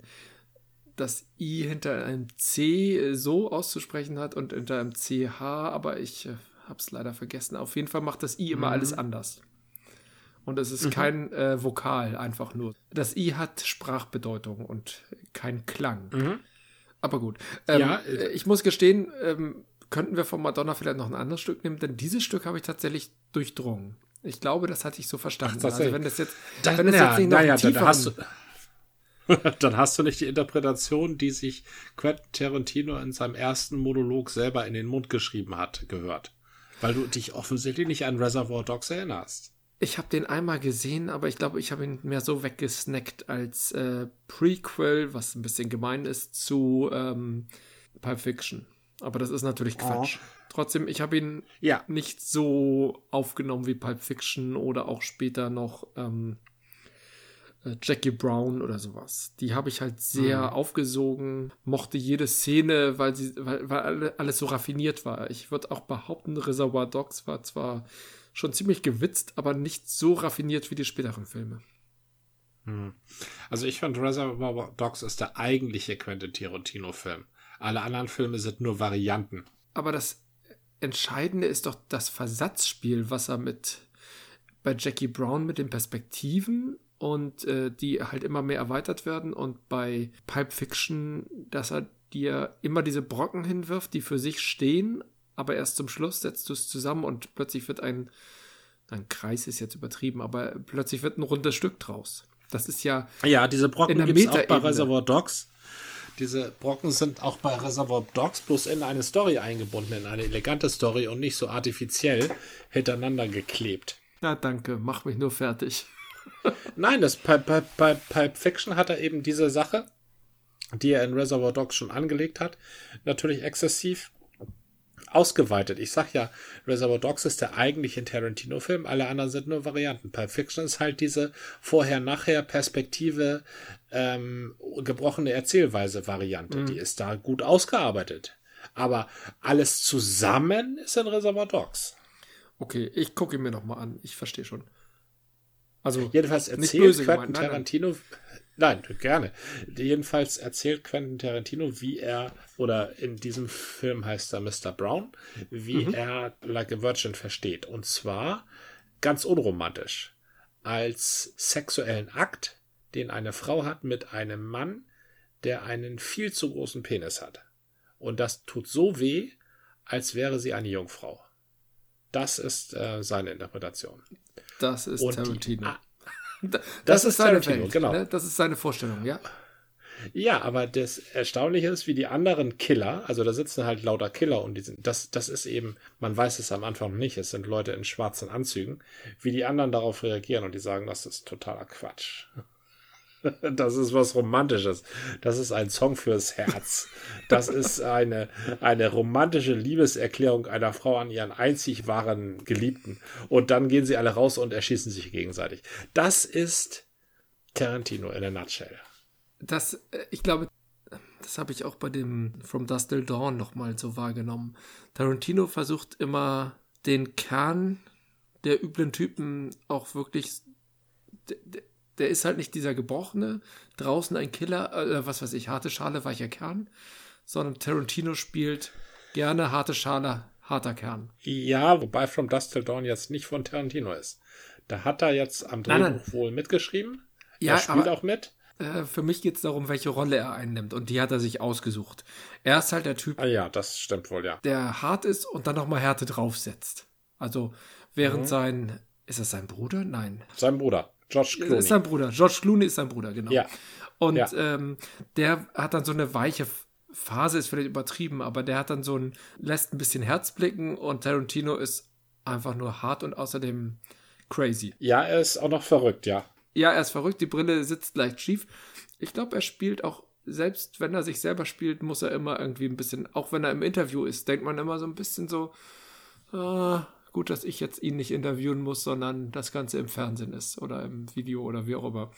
das I hinter einem C so auszusprechen hat und hinter einem CH, aber ich äh, habe es leider vergessen. Auf jeden Fall macht das I immer mhm. alles anders. Und es ist mhm. kein äh, Vokal, einfach nur. Das I hat Sprachbedeutung und kein Klang. Mhm. Aber gut. Ähm, ja, äh, ich muss gestehen, ähm, könnten wir von Madonna vielleicht noch ein anderes Stück nehmen, denn dieses Stück habe ich tatsächlich durchdrungen. Ich glaube, das hatte ich so verstanden. Ach, also wenn das jetzt, das, wenn das ja, jetzt nicht noch tiefer dann hast du dann hast du nicht die Interpretation, die sich Quentin Tarantino in seinem ersten Monolog selber in den Mund geschrieben hat, gehört. Weil du dich offensichtlich nicht an Reservoir Dogs erinnerst. Ich habe den einmal gesehen, aber ich glaube, ich habe ihn mehr so weggesnackt als äh, Prequel, was ein bisschen gemein ist, zu ähm, Pulp Fiction. Aber das ist natürlich Quatsch. Oh. Trotzdem, ich habe ihn ja. nicht so aufgenommen wie Pulp Fiction oder auch später noch ähm, äh, Jackie Brown oder sowas. Die habe ich halt sehr mhm. aufgesogen, mochte jede Szene, weil sie, weil, weil alles so raffiniert war. Ich würde auch behaupten, Reservoir Dogs war zwar schon ziemlich gewitzt, aber nicht so raffiniert wie die späteren Filme. Hm. Also ich fand Reservoir Dogs ist der eigentliche Quentin Tarantino-Film. Alle anderen Filme sind nur Varianten. Aber das Entscheidende ist doch das Versatzspiel, was er mit bei Jackie Brown mit den Perspektiven und äh, die halt immer mehr erweitert werden und bei Pulp Fiction, dass er dir immer diese Brocken hinwirft, die für sich stehen, aber erst zum Schluss setzt du es zusammen und plötzlich wird ein, ein Kreis ist jetzt übertrieben, aber plötzlich wird ein rundes Stück draus. Das ist ja. Ja, diese Brocken gibt es auch bei Reservoir Dogs. Diese Brocken sind auch bei Reservoir Dogs bloß in eine Story eingebunden, in eine elegante Story und nicht so artifiziell hintereinander geklebt. Ja, danke, mach mich nur fertig. Nein, das bei, bei, bei Pulp Fiction hat er eben diese Sache, die er in Reservoir Dogs schon angelegt hat, natürlich exzessiv ausgeweitet. Ich sag ja, Reservoir Dogs ist der eigentliche Tarantino-Film, alle anderen sind nur Varianten. Pulp Fiction ist halt diese Vorher-Nachher-Perspektive, ähm, gebrochene Erzählweise-Variante. Mhm. Die ist da gut ausgearbeitet. Aber alles zusammen ist in Reservoir Dogs. Okay, ich gucke ihn mir nochmal an. Ich verstehe schon. Also, jedenfalls erzählt Quentin Tarantino, nein, nein. Nein, gerne. Jedenfalls erzählt Quentin Tarantino, wie er, oder in diesem Film heißt er Mr. Brown, wie mhm. er Like a Virgin versteht. Und zwar ganz unromantisch. Als sexuellen Akt, den eine Frau hat mit einem Mann, der einen viel zu großen Penis hat. Und das tut so weh, als wäre sie eine Jungfrau. Das ist äh, seine Interpretation. Das ist Und Tarantino. Die, das, das ist seine Welt, genau. Ne? Das ist seine Vorstellung, ja. Ja, aber das Erstaunliche ist, wie die anderen Killer, also da sitzen halt lauter Killer und die sind, das, das ist eben, man weiß es am Anfang nicht, es sind Leute in schwarzen Anzügen, wie die anderen darauf reagieren und die sagen, das ist totaler Quatsch. Das ist was Romantisches. Das ist ein Song fürs Herz. Das ist eine, eine romantische Liebeserklärung einer Frau an ihren einzig wahren Geliebten. Und dann gehen sie alle raus und erschießen sich gegenseitig. Das ist Tarantino in a nutshell. Das, äh, ich glaube, das habe ich auch bei dem From Dust Till Dawn nochmal so wahrgenommen. Tarantino versucht immer den Kern der üblen Typen auch wirklich der ist halt nicht dieser gebrochene, draußen ein Killer, äh, was weiß ich, harte Schale, weicher Kern, sondern Tarantino spielt gerne harte Schale, harter Kern. Ja, wobei From Dust Till Dawn jetzt nicht von Tarantino ist. Da hat er jetzt am Drehbuch nein, nein. wohl mitgeschrieben. Ja, er spielt aber, auch mit. Äh, für mich geht es darum, welche Rolle er einnimmt und die hat er sich ausgesucht. Er ist halt der Typ. Ah ja, das stimmt wohl, ja. Der hart ist und dann nochmal Härte draufsetzt. Also während mhm. sein, ist das sein Bruder? Nein. Sein Bruder. George Clooney. Ist sein Bruder. George Clooney ist sein Bruder, genau. Ja. Und ja. Ähm, der hat dann so eine weiche Phase, ist vielleicht übertrieben, aber der hat dann so ein, lässt ein bisschen Herz blicken und Tarantino ist einfach nur hart und außerdem crazy. Ja, er ist auch noch verrückt, ja. Ja, er ist verrückt, die Brille sitzt leicht schief. Ich glaube, er spielt auch, selbst wenn er sich selber spielt, muss er immer irgendwie ein bisschen, auch wenn er im Interview ist, denkt man immer so ein bisschen so, äh, Gut, dass ich jetzt ihn nicht interviewen muss, sondern das Ganze im Fernsehen ist oder im Video oder wie auch immer.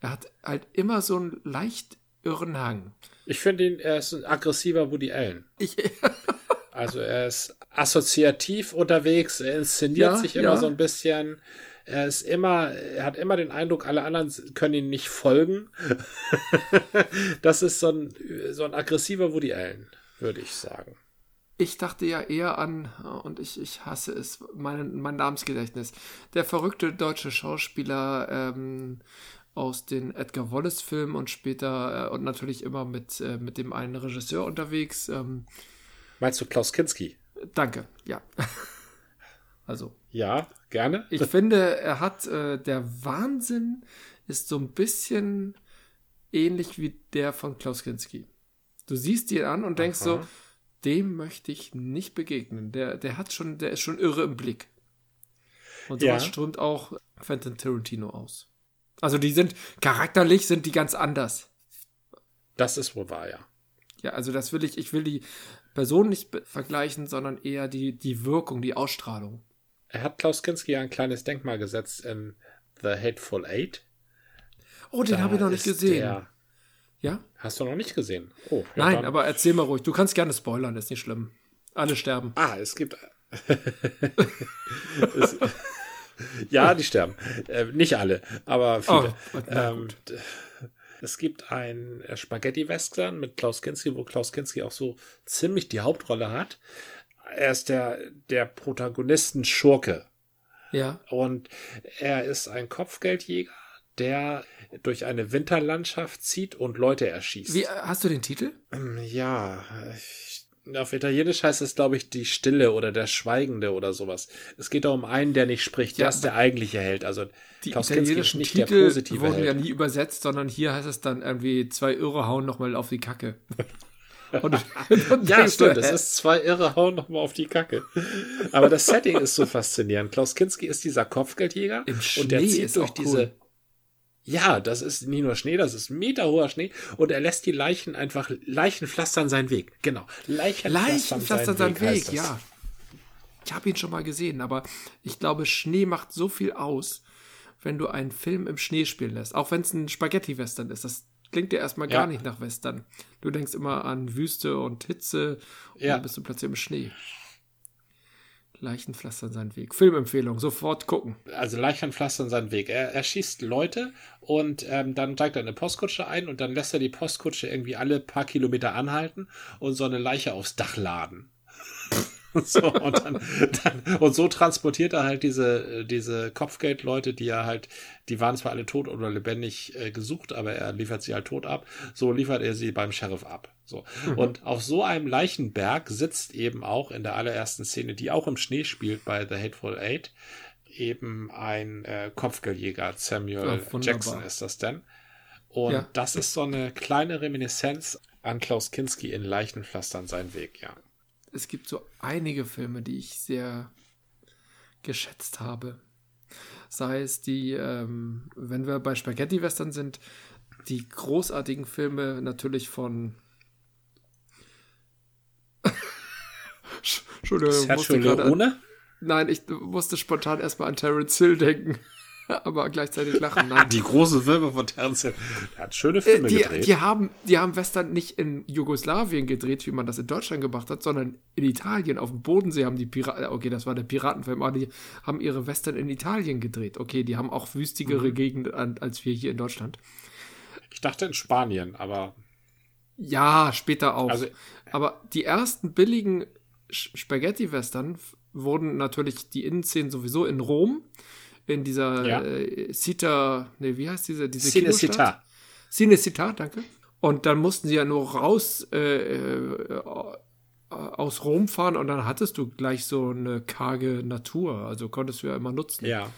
Er hat halt immer so einen leicht irren Hang. Ich finde ihn, er ist ein aggressiver Woody Allen. Ich, also er ist assoziativ unterwegs, er inszeniert ja, sich immer ja. so ein bisschen. Er ist immer, er hat immer den Eindruck, alle anderen können ihm nicht folgen. das ist so ein, so ein aggressiver Woody Allen, würde ich sagen. Ich dachte ja eher an, und ich, ich hasse es, mein, mein Namensgedächtnis. Der verrückte deutsche Schauspieler ähm, aus den Edgar Wallace-Filmen und später äh, und natürlich immer mit, äh, mit dem einen Regisseur unterwegs. Ähm, Meinst du Klaus Kinski? Danke, ja. also. Ja, gerne. Ich finde, er hat, äh, der Wahnsinn ist so ein bisschen ähnlich wie der von Klaus Kinski. Du siehst ihn an und denkst Aha. so, dem möchte ich nicht begegnen. Der, der hat schon, der ist schon irre im Blick. Und sowas ja. strömt auch Quentin Tarantino aus. Also die sind, charakterlich sind die ganz anders. Das ist wohl wahr, ja. Ja, also das will ich, ich will die Person nicht vergleichen, sondern eher die, die Wirkung, die Ausstrahlung. Er hat Klaus Kinski ein kleines Denkmal gesetzt in The Hateful Eight. Oh, den habe ich noch nicht gesehen. Der, ja? Hast du noch nicht gesehen? Oh, ja, Nein, dann. aber erzähl mal ruhig. Du kannst gerne spoilern, ist nicht schlimm. Alle sterben. Ah, es gibt. es, ja, die sterben. Äh, nicht alle, aber viele. Oh, ähm, es gibt ein äh, Spaghetti-Western mit Klaus Kinski, wo Klaus Kinski auch so ziemlich die Hauptrolle hat. Er ist der, der Protagonisten-Schurke. Ja. Und er ist ein Kopfgeldjäger, der durch eine Winterlandschaft zieht und Leute erschießt. Wie, hast du den Titel? Ähm, ja, ich, auf Italienisch heißt es, glaube ich, die Stille oder der Schweigende oder sowas. Es geht um einen, der nicht spricht. Ja, das ist der eigentliche Held. Also die italienischen nicht Titel der positive wurden Held. ja nie übersetzt, sondern hier heißt es dann irgendwie zwei Irre hauen nochmal auf die Kacke. Und, und ja, stimmt. Es ist zwei Irre hauen nochmal auf die Kacke. Aber das Setting ist so faszinierend. Klaus Kinski ist dieser Kopfgeldjäger Im und der zieht durch diese cool. Ja, das ist nicht nur Schnee, das ist meterhoher Schnee und er lässt die Leichen einfach, Leichen pflastern seinen Weg. Genau. Leichen, Leichen pflastern seinen Weg, Weg ja. Ich habe ihn schon mal gesehen, aber ich glaube, Schnee macht so viel aus, wenn du einen Film im Schnee spielen lässt. Auch wenn es ein Spaghetti-Western ist. Das klingt ja erstmal ja. gar nicht nach Western. Du denkst immer an Wüste und Hitze und ja. dann bist du plötzlich im Schnee. Leichen pflastern seinen Weg. Filmempfehlung, sofort gucken. Also Leichen pflastern seinen Weg. Er, er schießt Leute und ähm, dann steigt er eine Postkutsche ein und dann lässt er die Postkutsche irgendwie alle paar Kilometer anhalten und so eine Leiche aufs Dach laden. so, und, dann, dann, und so transportiert er halt diese, diese Kopfgeldleute, die er halt, die waren zwar alle tot oder lebendig äh, gesucht, aber er liefert sie halt tot ab. So liefert er sie beim Sheriff ab. So. Mhm. Und auf so einem Leichenberg sitzt eben auch in der allerersten Szene, die auch im Schnee spielt bei The Hateful Eight, eben ein äh, Kopfgeldjäger. Samuel ja, Jackson ist das denn. Und ja. das ist so eine kleine Reminiszenz an Klaus Kinski in Leichenpflastern sein Weg, ja es gibt so einige Filme, die ich sehr geschätzt habe. Sei es die, ähm, wenn wir bei Spaghetti-Western sind, die großartigen Filme natürlich von Entschuldigung, Sergio Leone? Nein, ich musste spontan erstmal an Terence Hill denken. aber gleichzeitig lachen. Nein. die großen Filme von Terence Hill. Er hat schöne Filme äh, die, gedreht. Die haben, die haben Western nicht in Jugoslawien gedreht, wie man das in Deutschland gemacht hat, sondern in Italien. Auf dem Bodensee haben die Piraten, okay, das war der Piratenfilm, aber die haben ihre Western in Italien gedreht. Okay, die haben auch wüstigere mhm. Gegenden als wir hier in Deutschland. Ich dachte in Spanien, aber. Ja, später auch. Also, aber die ersten billigen Spaghetti-Western wurden natürlich die Innenszenen sowieso in Rom in dieser ja. äh, Cita, nee, wie heißt diese, diese Cinecita. Cinecita, danke. Und dann mussten sie ja nur raus äh, äh, aus Rom fahren und dann hattest du gleich so eine karge Natur. Also konntest du ja immer nutzen. Ja.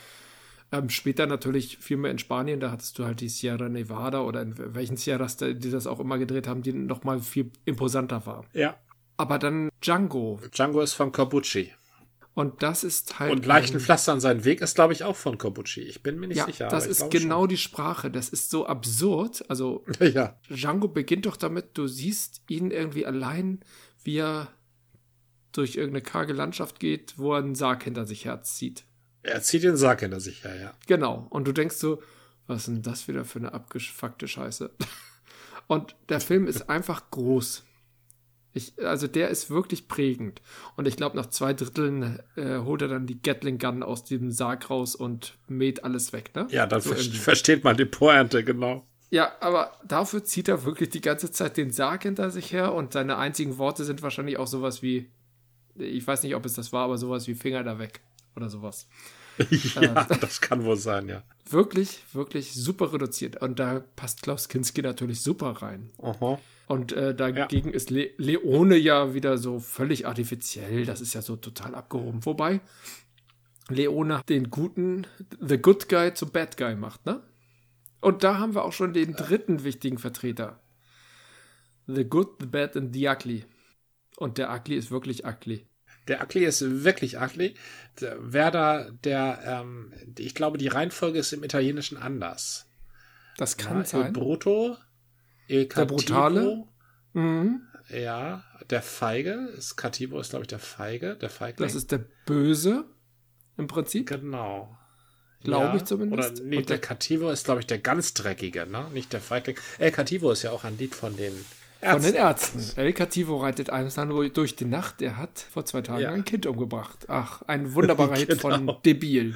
Ähm, später natürlich viel mehr in Spanien, da hattest du halt die Sierra Nevada oder in welchen Sierras die das auch immer gedreht haben, die nochmal viel imposanter war. Ja. Aber dann Django. Django ist von Corbucci. Und das ist halt. Und leichten Pflaster an seinen Weg ist, glaube ich, auch von Corbucci. Ich bin mir nicht ja, sicher. Das ist genau schon. die Sprache. Das ist so absurd. Also, ja. Django beginnt doch damit, du siehst ihn irgendwie allein, wie er durch irgendeine karge Landschaft geht, wo er einen Sarg hinter sich herzieht. Er zieht den Sarg hinter sich her, ja. Genau. Und du denkst so, was ist denn das wieder für eine abgefuckte Scheiße? Und der Film ist einfach groß. Ich, also der ist wirklich prägend. Und ich glaube, nach zwei Dritteln äh, holt er dann die Gatling Gun aus dem Sarg raus und mäht alles weg, ne? Ja, dann so ver versteht man die Pointe, genau. Ja, aber dafür zieht er wirklich die ganze Zeit den Sarg hinter sich her und seine einzigen Worte sind wahrscheinlich auch sowas wie, ich weiß nicht, ob es das war, aber sowas wie Finger da weg oder sowas. ja, ähm, das kann wohl sein, ja. Wirklich, wirklich super reduziert. Und da passt Klaus Kinski natürlich super rein. Aha. Und äh, dagegen ja. ist Le Leone ja wieder so völlig artifiziell. Das ist ja so total abgehoben. Wobei Leone den guten, the good guy zum bad guy macht, ne? Und da haben wir auch schon den dritten wichtigen Vertreter. The good, the bad and the ugly. Und der ugly ist wirklich ugly. Der Ugly ist wirklich. Der Werder, der, ähm, ich glaube, die Reihenfolge ist im Italienischen anders. Das kann ja, sein. Il Brutto, Il Der Brutale. Mhm. Ja, der Feige. Ist, Cativo ist, glaube ich, der Feige, der Feigling. Das ist der Böse, im Prinzip. Genau. Glaube ja, ich zumindest. Oder nee, Und der, der Cativo ist, glaube ich, der ganz dreckige, ne? Nicht der Feigling. El Cativo ist ja auch ein Lied von den Ärzten. Von den Ärzten. El Cativo reitet eines durch die Nacht. Er hat vor zwei Tagen ja. ein Kind umgebracht. Ach, ein wunderbarer Hit genau. von Debil.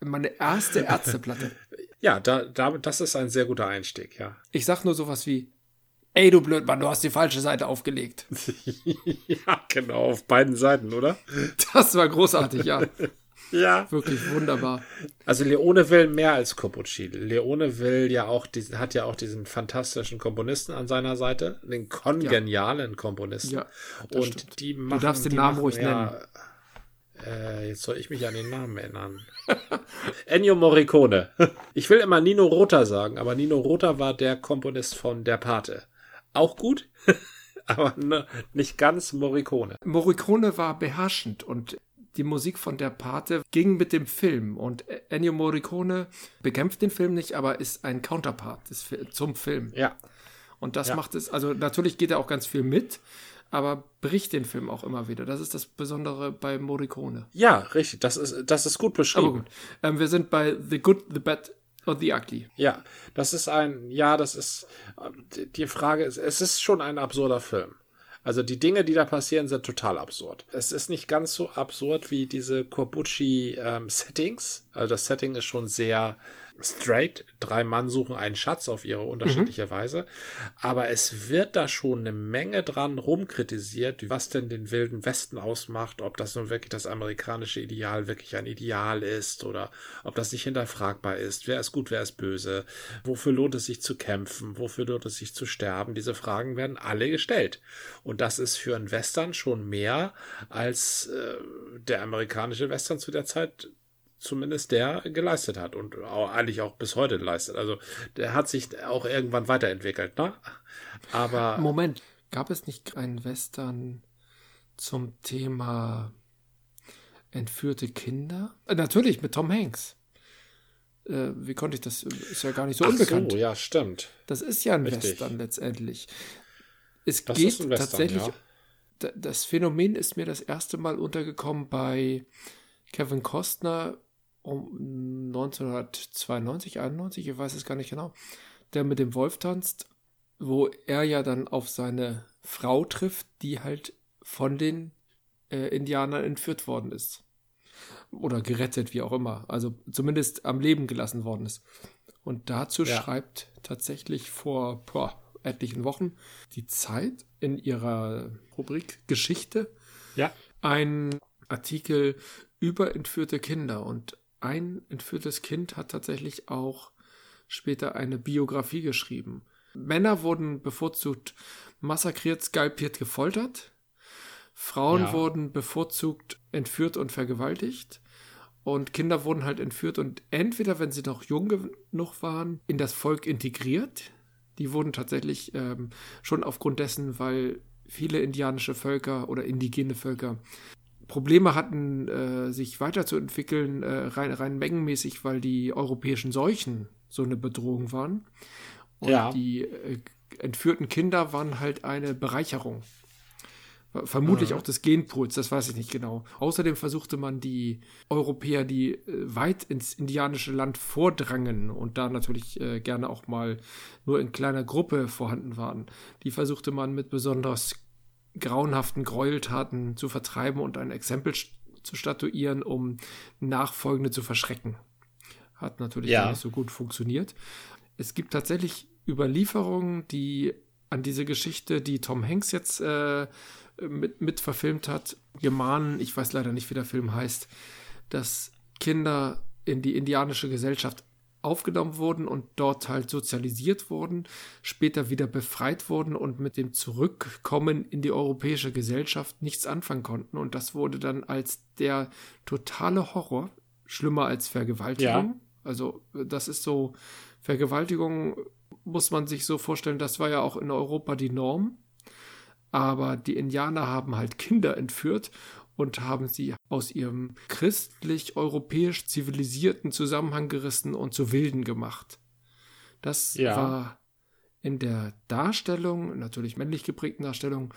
Meine erste Ärzteplatte. Ja, da, da, das ist ein sehr guter Einstieg, ja. Ich sag nur sowas wie, ey du Blödmann, du hast die falsche Seite aufgelegt. ja, genau, auf beiden Seiten, oder? Das war großartig, ja. Ja. Wirklich wunderbar. Also Leone will mehr als Copucci. Leone will ja auch, hat ja auch diesen fantastischen Komponisten an seiner Seite, den kongenialen ja. Komponisten. Ja, und stimmt. die machen. Du darfst den Namen ruhig nennen. Äh, jetzt soll ich mich an den Namen erinnern. Ennio Morricone. Ich will immer Nino Rota sagen, aber Nino Rota war der Komponist von Der Pate. Auch gut, aber ne, nicht ganz Morricone. Morricone war beherrschend und die Musik von der Pate ging mit dem Film und Ennio Morricone bekämpft den Film nicht, aber ist ein Counterpart zum Film. Ja. Und das ja. macht es, also natürlich geht er auch ganz viel mit, aber bricht den Film auch immer wieder. Das ist das Besondere bei Morricone. Ja, richtig. Das ist, das ist gut beschrieben. Aber gut. Ähm, wir sind bei The Good, The Bad or The Ugly. Ja, das ist ein, ja, das ist, die Frage ist, es ist schon ein absurder Film. Also die Dinge, die da passieren, sind total absurd. Es ist nicht ganz so absurd wie diese Corbucci-Settings. Ähm, also das Setting ist schon sehr straight. Drei Mann suchen einen Schatz auf ihre unterschiedliche mhm. Weise. Aber es wird da schon eine Menge dran rumkritisiert, was denn den wilden Westen ausmacht, ob das nun wirklich das amerikanische Ideal wirklich ein Ideal ist oder ob das nicht hinterfragbar ist. Wer ist gut, wer ist böse? Wofür lohnt es sich zu kämpfen? Wofür lohnt es sich zu sterben? Diese Fragen werden alle gestellt. Und das ist für einen Western schon mehr als äh, der amerikanische Western zu der Zeit zumindest der geleistet hat und auch, eigentlich auch bis heute leistet. Also der hat sich auch irgendwann weiterentwickelt, ne? Aber. Moment, gab es nicht einen Western zum Thema entführte Kinder? Äh, natürlich, mit Tom Hanks. Äh, wie konnte ich das? Ist ja gar nicht so Ach unbekannt. So, ja, stimmt. Das ist ja ein Richtig. Western letztendlich. Es das geht Western, tatsächlich. Ja. Das Phänomen ist mir das erste Mal untergekommen bei Kevin Costner um 1992, 91, ich weiß es gar nicht genau, der mit dem Wolf tanzt, wo er ja dann auf seine Frau trifft, die halt von den äh, Indianern entführt worden ist. Oder gerettet, wie auch immer. Also zumindest am Leben gelassen worden ist. Und dazu ja. schreibt tatsächlich vor boah, etlichen Wochen die Zeit in ihrer Rubrik Geschichte ja. ein Artikel über entführte Kinder. Und ein entführtes Kind hat tatsächlich auch später eine Biografie geschrieben. Männer wurden bevorzugt massakriert, skalpiert, gefoltert. Frauen ja. wurden bevorzugt entführt und vergewaltigt. Und Kinder wurden halt entführt und entweder, wenn sie noch jung genug waren, in das Volk integriert. Die wurden tatsächlich ähm, schon aufgrund dessen, weil viele indianische Völker oder indigene Völker Probleme hatten, äh, sich weiterzuentwickeln, äh, rein, rein mengenmäßig, weil die europäischen Seuchen so eine Bedrohung waren. Und ja. die äh, entführten Kinder waren halt eine Bereicherung. Vermutlich mhm. auch des Genpools, das weiß ich nicht genau. Außerdem versuchte man die Europäer, die äh, weit ins indianische Land vordrangen und da natürlich äh, gerne auch mal nur in kleiner Gruppe vorhanden waren, die versuchte man mit besonders grauenhaften Gräueltaten zu vertreiben und ein Exempel zu statuieren, um Nachfolgende zu verschrecken. Hat natürlich ja. nicht so gut funktioniert. Es gibt tatsächlich Überlieferungen, die an diese Geschichte, die Tom Hanks jetzt äh, mit, mit verfilmt hat, gemahnen, ich weiß leider nicht, wie der Film heißt, dass Kinder in die indianische Gesellschaft aufgenommen wurden und dort halt sozialisiert wurden, später wieder befreit wurden und mit dem Zurückkommen in die europäische Gesellschaft nichts anfangen konnten. Und das wurde dann als der totale Horror, schlimmer als Vergewaltigung. Ja. Also das ist so, Vergewaltigung muss man sich so vorstellen, das war ja auch in Europa die Norm. Aber die Indianer haben halt Kinder entführt und haben sie aus ihrem christlich-europäisch zivilisierten Zusammenhang gerissen und zu Wilden gemacht. Das ja. war in der Darstellung, natürlich männlich geprägten Darstellung,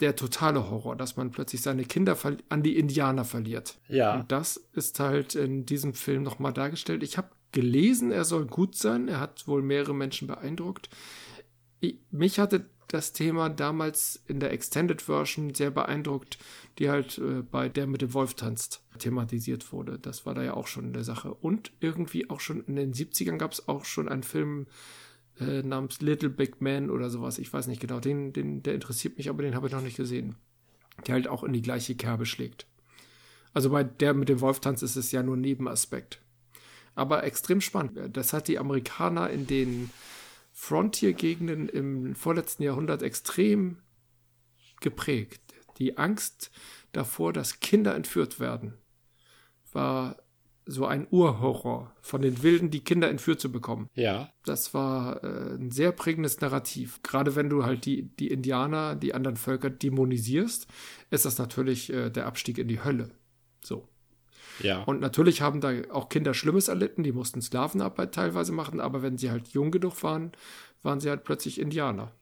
der totale Horror, dass man plötzlich seine Kinder an die Indianer verliert. Ja. Und das ist halt in diesem Film nochmal dargestellt. Ich habe gelesen, er soll gut sein. Er hat wohl mehrere Menschen beeindruckt. Ich, mich hatte das Thema damals in der Extended Version sehr beeindruckt, die halt äh, bei Der mit dem Wolf tanzt thematisiert wurde. Das war da ja auch schon eine Sache. Und irgendwie auch schon in den 70ern gab es auch schon einen Film äh, namens Little Big Man oder sowas. Ich weiß nicht genau. Den, den, der interessiert mich, aber den habe ich noch nicht gesehen. Der halt auch in die gleiche Kerbe schlägt. Also bei Der mit dem Wolf tanzt ist es ja nur Nebenaspekt. Aber extrem spannend. Das hat die Amerikaner in den Frontier-Gegenden im vorletzten Jahrhundert extrem geprägt. Die Angst davor, dass Kinder entführt werden, war so ein Urhorror von den Wilden, die Kinder entführt zu bekommen. Ja. Das war äh, ein sehr prägendes Narrativ. Gerade wenn du halt die, die Indianer, die anderen Völker dämonisierst, ist das natürlich äh, der Abstieg in die Hölle. So. Ja. Und natürlich haben da auch Kinder Schlimmes erlitten, die mussten Sklavenarbeit teilweise machen, aber wenn sie halt jung genug waren, waren sie halt plötzlich Indianer.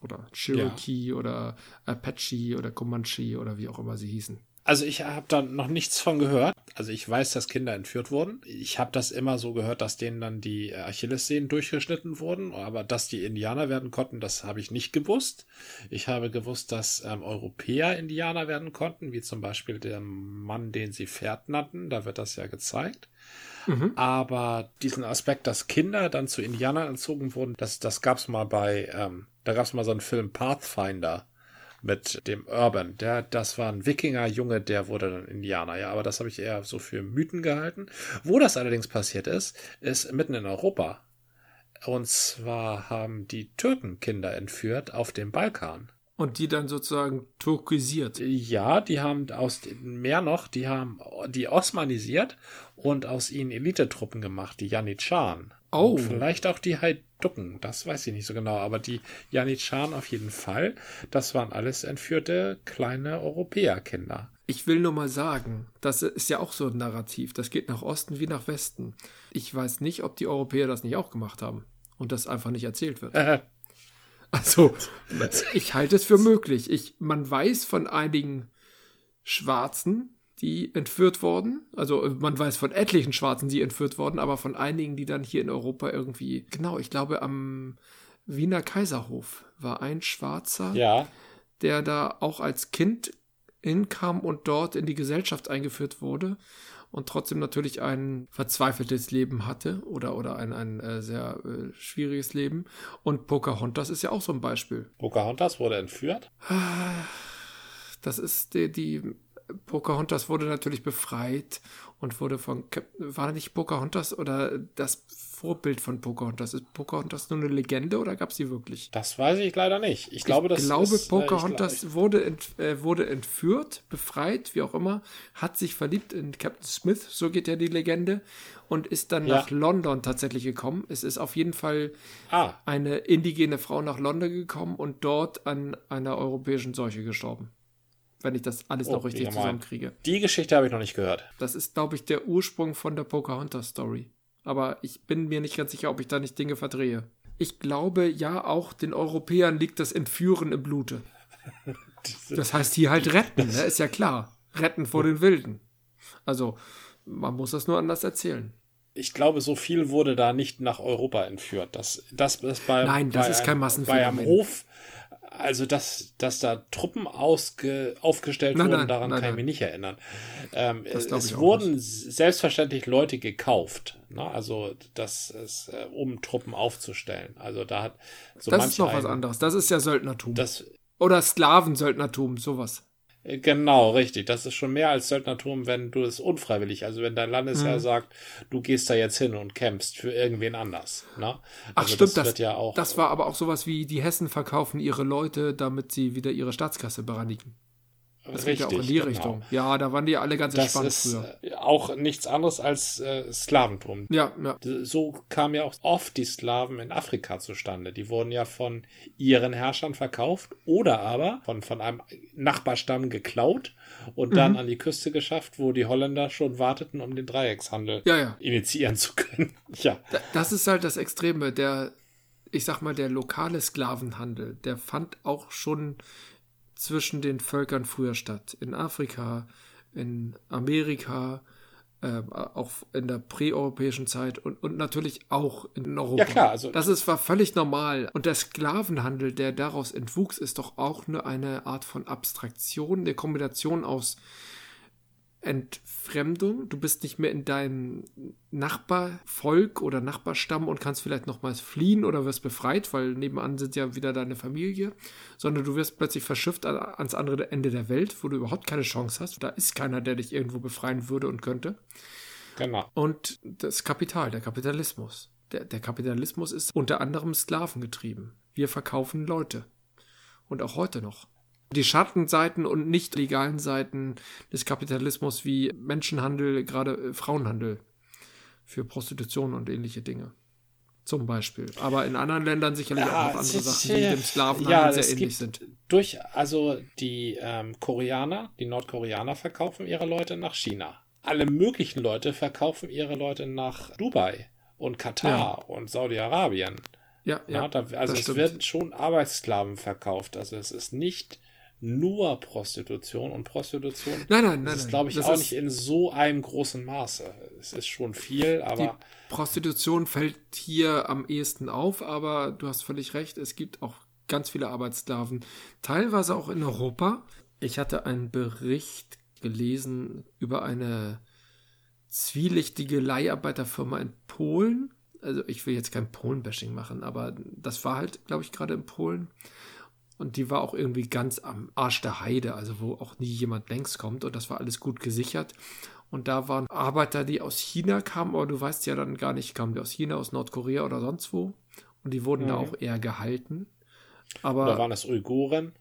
Oder Cherokee ja. oder Apache oder Comanche oder wie auch immer sie hießen. Also ich habe da noch nichts von gehört. Also ich weiß, dass Kinder entführt wurden. Ich habe das immer so gehört, dass denen dann die Achillessehnen durchgeschnitten wurden. Aber dass die Indianer werden konnten, das habe ich nicht gewusst. Ich habe gewusst, dass ähm, Europäer Indianer werden konnten, wie zum Beispiel der Mann, den sie Pferd nannten. Da wird das ja gezeigt. Mhm. Aber diesen Aspekt, dass Kinder dann zu Indianern entzogen wurden, das, das gab es mal bei, ähm, da gab es mal so einen Film Pathfinder mit dem Urban. Der, das war ein Wikinger-Junge, der wurde dann Indianer, ja, aber das habe ich eher so für Mythen gehalten. Wo das allerdings passiert ist, ist mitten in Europa. Und zwar haben die Türken Kinder entführt auf dem Balkan. Und die dann sozusagen turkisiert. Ja, die haben aus mehr noch, die haben die osmanisiert und aus ihnen Elitetruppen gemacht, die Janitscharen. Oh. Und vielleicht auch die Haiducken, das weiß ich nicht so genau, aber die Janitscharen auf jeden Fall. Das waren alles entführte kleine Europäerkinder. Ich will nur mal sagen, das ist ja auch so ein Narrativ. Das geht nach Osten wie nach Westen. Ich weiß nicht, ob die Europäer das nicht auch gemacht haben und das einfach nicht erzählt wird. Äh. Also, ich halte es für möglich. Ich, man weiß von einigen Schwarzen, die entführt wurden. Also man weiß von etlichen Schwarzen, die entführt wurden, aber von einigen, die dann hier in Europa irgendwie, genau, ich glaube am Wiener Kaiserhof war ein Schwarzer, ja. der da auch als Kind hinkam und dort in die Gesellschaft eingeführt wurde und trotzdem natürlich ein verzweifeltes Leben hatte oder, oder ein, ein äh, sehr äh, schwieriges Leben. Und Pocahontas ist ja auch so ein Beispiel. Pocahontas wurde entführt? Das ist die, die Pocahontas wurde natürlich befreit und wurde von war nicht Pocahontas oder das Vorbild von Pocahontas? Ist Pocahontas nur eine Legende oder gab es sie wirklich? Das weiß ich leider nicht. Ich glaube, das ich glaube, ist, äh, Pocahontas ich glaub, wurde, ent, äh, wurde entführt, befreit, wie auch immer, hat sich verliebt in Captain Smith, so geht ja die Legende, und ist dann ja. nach London tatsächlich gekommen. Es ist auf jeden Fall ah. eine indigene Frau nach London gekommen und dort an einer europäischen Seuche gestorben wenn ich das alles oh, noch richtig zusammenkriege. Die Geschichte habe ich noch nicht gehört. Das ist, glaube ich, der Ursprung von der Pocahontas-Story. Aber ich bin mir nicht ganz sicher, ob ich da nicht Dinge verdrehe. Ich glaube, ja, auch den Europäern liegt das Entführen im Blute. Das heißt hier halt retten, ne? ist ja klar. Retten vor den Wilden. Also, man muss das nur anders erzählen. Ich glaube, so viel wurde da nicht nach Europa entführt. Das, das ist bei, Nein, das ist einem, kein Massenphänomen. Bei einem Hof Also, dass, dass da Truppen ausge, aufgestellt nein, wurden, nein, daran nein, kann ich mich nicht erinnern. Ähm, es wurden nicht. selbstverständlich Leute gekauft. Ne? Also, das ist, äh, um Truppen aufzustellen. Also, da hat so Das ist noch was anderes. Das ist ja Söldnertum. Das, Oder Sklavensöldnertum, sowas. Genau, richtig. Das ist schon mehr als Söldnertum, wenn du es unfreiwillig, also wenn dein Landesherr mhm. sagt, du gehst da jetzt hin und kämpfst für irgendwen anders. Ne? Also Ach stimmt, das, das, ja auch, das war aber auch sowas wie, die Hessen verkaufen ihre Leute, damit sie wieder ihre Staatskasse bereinigen. Das Richtig, geht ja auch in die genau. Richtung. Ja, da waren die alle ganz das entspannt ist früher. Äh, auch nichts anderes als äh, Sklaventum. Ja, ja. So kamen ja auch oft die Sklaven in Afrika zustande. Die wurden ja von ihren Herrschern verkauft oder aber von, von einem Nachbarstamm geklaut und dann mhm. an die Küste geschafft, wo die Holländer schon warteten, um den Dreieckshandel ja, ja. initiieren zu können. ja. Das ist halt das Extreme. Der, ich sag mal, der lokale Sklavenhandel, der fand auch schon zwischen den Völkern früher statt. In Afrika, in Amerika, äh, auch in der präeuropäischen Zeit und, und natürlich auch in Europa. Ja, klar. Also das ist, war völlig normal. Und der Sklavenhandel, der daraus entwuchs, ist doch auch nur eine Art von Abstraktion, eine Kombination aus Entfremdung. Du bist nicht mehr in deinem Nachbarvolk oder Nachbarstamm und kannst vielleicht nochmals fliehen oder wirst befreit, weil nebenan sind ja wieder deine Familie, sondern du wirst plötzlich verschifft ans andere Ende der Welt, wo du überhaupt keine Chance hast. Da ist keiner, der dich irgendwo befreien würde und könnte. Genau. Und das Kapital, der Kapitalismus. Der, der Kapitalismus ist unter anderem Sklaven getrieben. Wir verkaufen Leute. Und auch heute noch die Schattenseiten und nicht legalen Seiten des Kapitalismus wie Menschenhandel, gerade äh, Frauenhandel für Prostitution und ähnliche Dinge. Zum Beispiel. Aber in anderen Ländern sicherlich ja, auch noch andere Sachen, die dem Sklavenhandel ja, sehr ähnlich sind. Durch, also die ähm, Koreaner, die Nordkoreaner verkaufen ihre Leute nach China. Alle möglichen Leute verkaufen ihre Leute nach Dubai und Katar ja. und Saudi-Arabien. Ja, ja, ja da, also es stimmt. werden schon Arbeitssklaven verkauft. Also es ist nicht nur Prostitution und Prostitution nein, nein, nein, ist, glaube ich, auch nicht in so einem großen Maße. Es ist schon viel, aber. Prostitution fällt hier am ehesten auf, aber du hast völlig recht, es gibt auch ganz viele Arbeitssklaven, teilweise auch in Europa. Ich hatte einen Bericht gelesen über eine zwielichtige Leiharbeiterfirma in Polen. Also ich will jetzt kein Polen-Bashing machen, aber das war halt, glaube ich, gerade in Polen. Und die war auch irgendwie ganz am Arsch der Heide, also wo auch nie jemand längs kommt. Und das war alles gut gesichert. Und da waren Arbeiter, die aus China kamen, aber du weißt ja dann gar nicht, kamen die aus China, aus Nordkorea oder sonst wo. Und die wurden mhm. da auch eher gehalten. Aber, oder waren das Uiguren?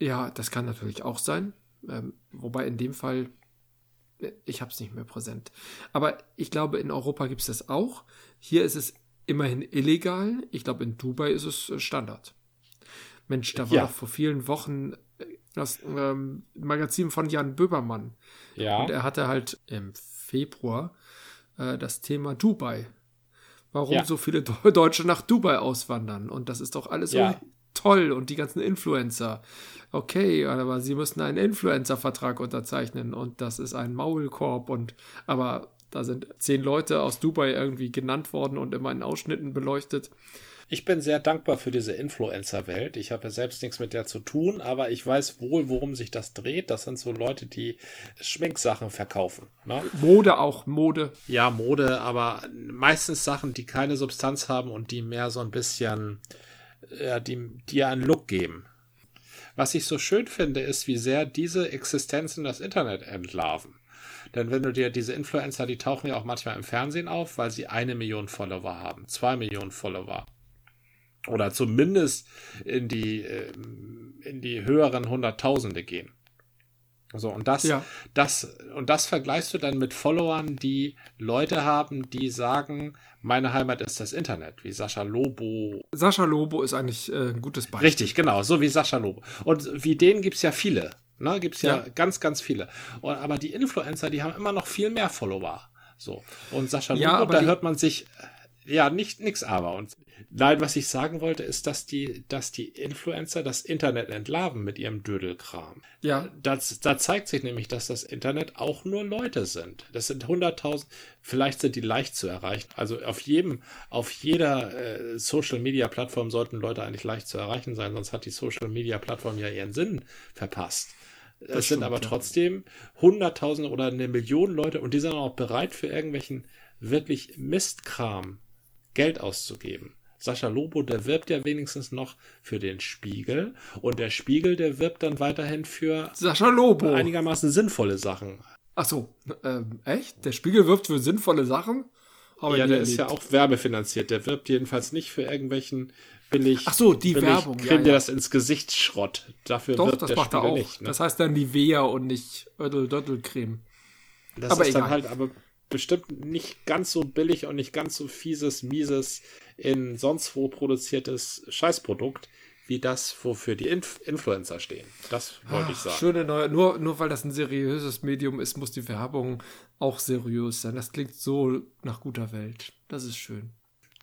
Ja, das kann natürlich auch sein. Ähm, wobei in dem Fall, äh, ich habe es nicht mehr präsent. Aber ich glaube, in Europa gibt es das auch. Hier ist es immerhin illegal. Ich glaube, in Dubai ist es äh, Standard. Mensch, da war ja. doch vor vielen Wochen äh, das ähm, Magazin von Jan Böbermann. Ja. Und er hatte halt im Februar äh, das Thema Dubai. Warum ja. so viele Deutsche nach Dubai auswandern. Und das ist doch alles ja. so toll. Und die ganzen Influencer. Okay, aber sie müssen einen Influencer-Vertrag unterzeichnen. Und das ist ein Maulkorb. Und aber da sind zehn Leute aus Dubai irgendwie genannt worden und immer in Ausschnitten beleuchtet. Ich bin sehr dankbar für diese Influencer-Welt. Ich habe ja selbst nichts mit der zu tun, aber ich weiß wohl, worum sich das dreht. Das sind so Leute, die Schminksachen verkaufen. Ne? Mode auch, Mode. Ja, Mode, aber meistens Sachen, die keine Substanz haben und die mehr so ein bisschen, ja, die dir einen Look geben. Was ich so schön finde, ist, wie sehr diese Existenzen das Internet entlarven. Denn wenn du dir diese Influencer, die tauchen ja auch manchmal im Fernsehen auf, weil sie eine Million Follower haben, zwei Millionen Follower oder zumindest in die, ähm, in die höheren Hunderttausende gehen. So, und das, ja. das, und das vergleichst du dann mit Followern, die Leute haben, die sagen, meine Heimat ist das Internet, wie Sascha Lobo. Sascha Lobo ist eigentlich äh, ein gutes Beispiel. Richtig, genau, so wie Sascha Lobo. Und wie den gibt es ja viele. Ne, gibt es ja, ja, ganz, ganz viele. Und, aber die Influencer, die haben immer noch viel mehr Follower. So. Und Sascha Lobo, ja, da hört man sich Ja, nicht nix aber. Und nein, was ich sagen wollte, ist, dass die, dass die Influencer das Internet entlarven mit ihrem Dödelkram. Ja. Das, da zeigt sich nämlich, dass das Internet auch nur Leute sind. Das sind hunderttausend, vielleicht sind die leicht zu erreichen. Also auf jedem, auf jeder äh, Social Media Plattform sollten Leute eigentlich leicht zu erreichen sein, sonst hat die Social Media Plattform ja ihren Sinn verpasst. Das, das sind aber trotzdem hunderttausende oder eine Million Leute und die sind auch bereit für irgendwelchen wirklich Mistkram Geld auszugeben. Sascha Lobo, der wirbt ja wenigstens noch für den Spiegel und der Spiegel, der wirbt dann weiterhin für Sascha Lobo einigermaßen sinnvolle Sachen. Ach so, ähm, echt? Der Spiegel wirbt für sinnvolle Sachen? Aber ja, der ist ja auch werbefinanziert. Der wirbt jedenfalls nicht für irgendwelchen billig. Ach so, die Werbung. Creme, ja, dir das ins Gesicht Schrott. Dafür Doch, wirbt das der macht Spiegel er auch. Nicht, ne? Das heißt dann Nivea und nicht Ödel-Dödel-Creme. Das aber ist egal. dann halt, aber bestimmt nicht ganz so billig und nicht ganz so fieses, mieses, in sonst wo produziertes Scheißprodukt, wie das, wofür die Inf Influencer stehen. Das wollte Ach, ich sagen. Schöne neue, nur, nur weil das ein seriöses Medium ist, muss die Werbung auch seriös sein. Das klingt so nach guter Welt. Das ist schön.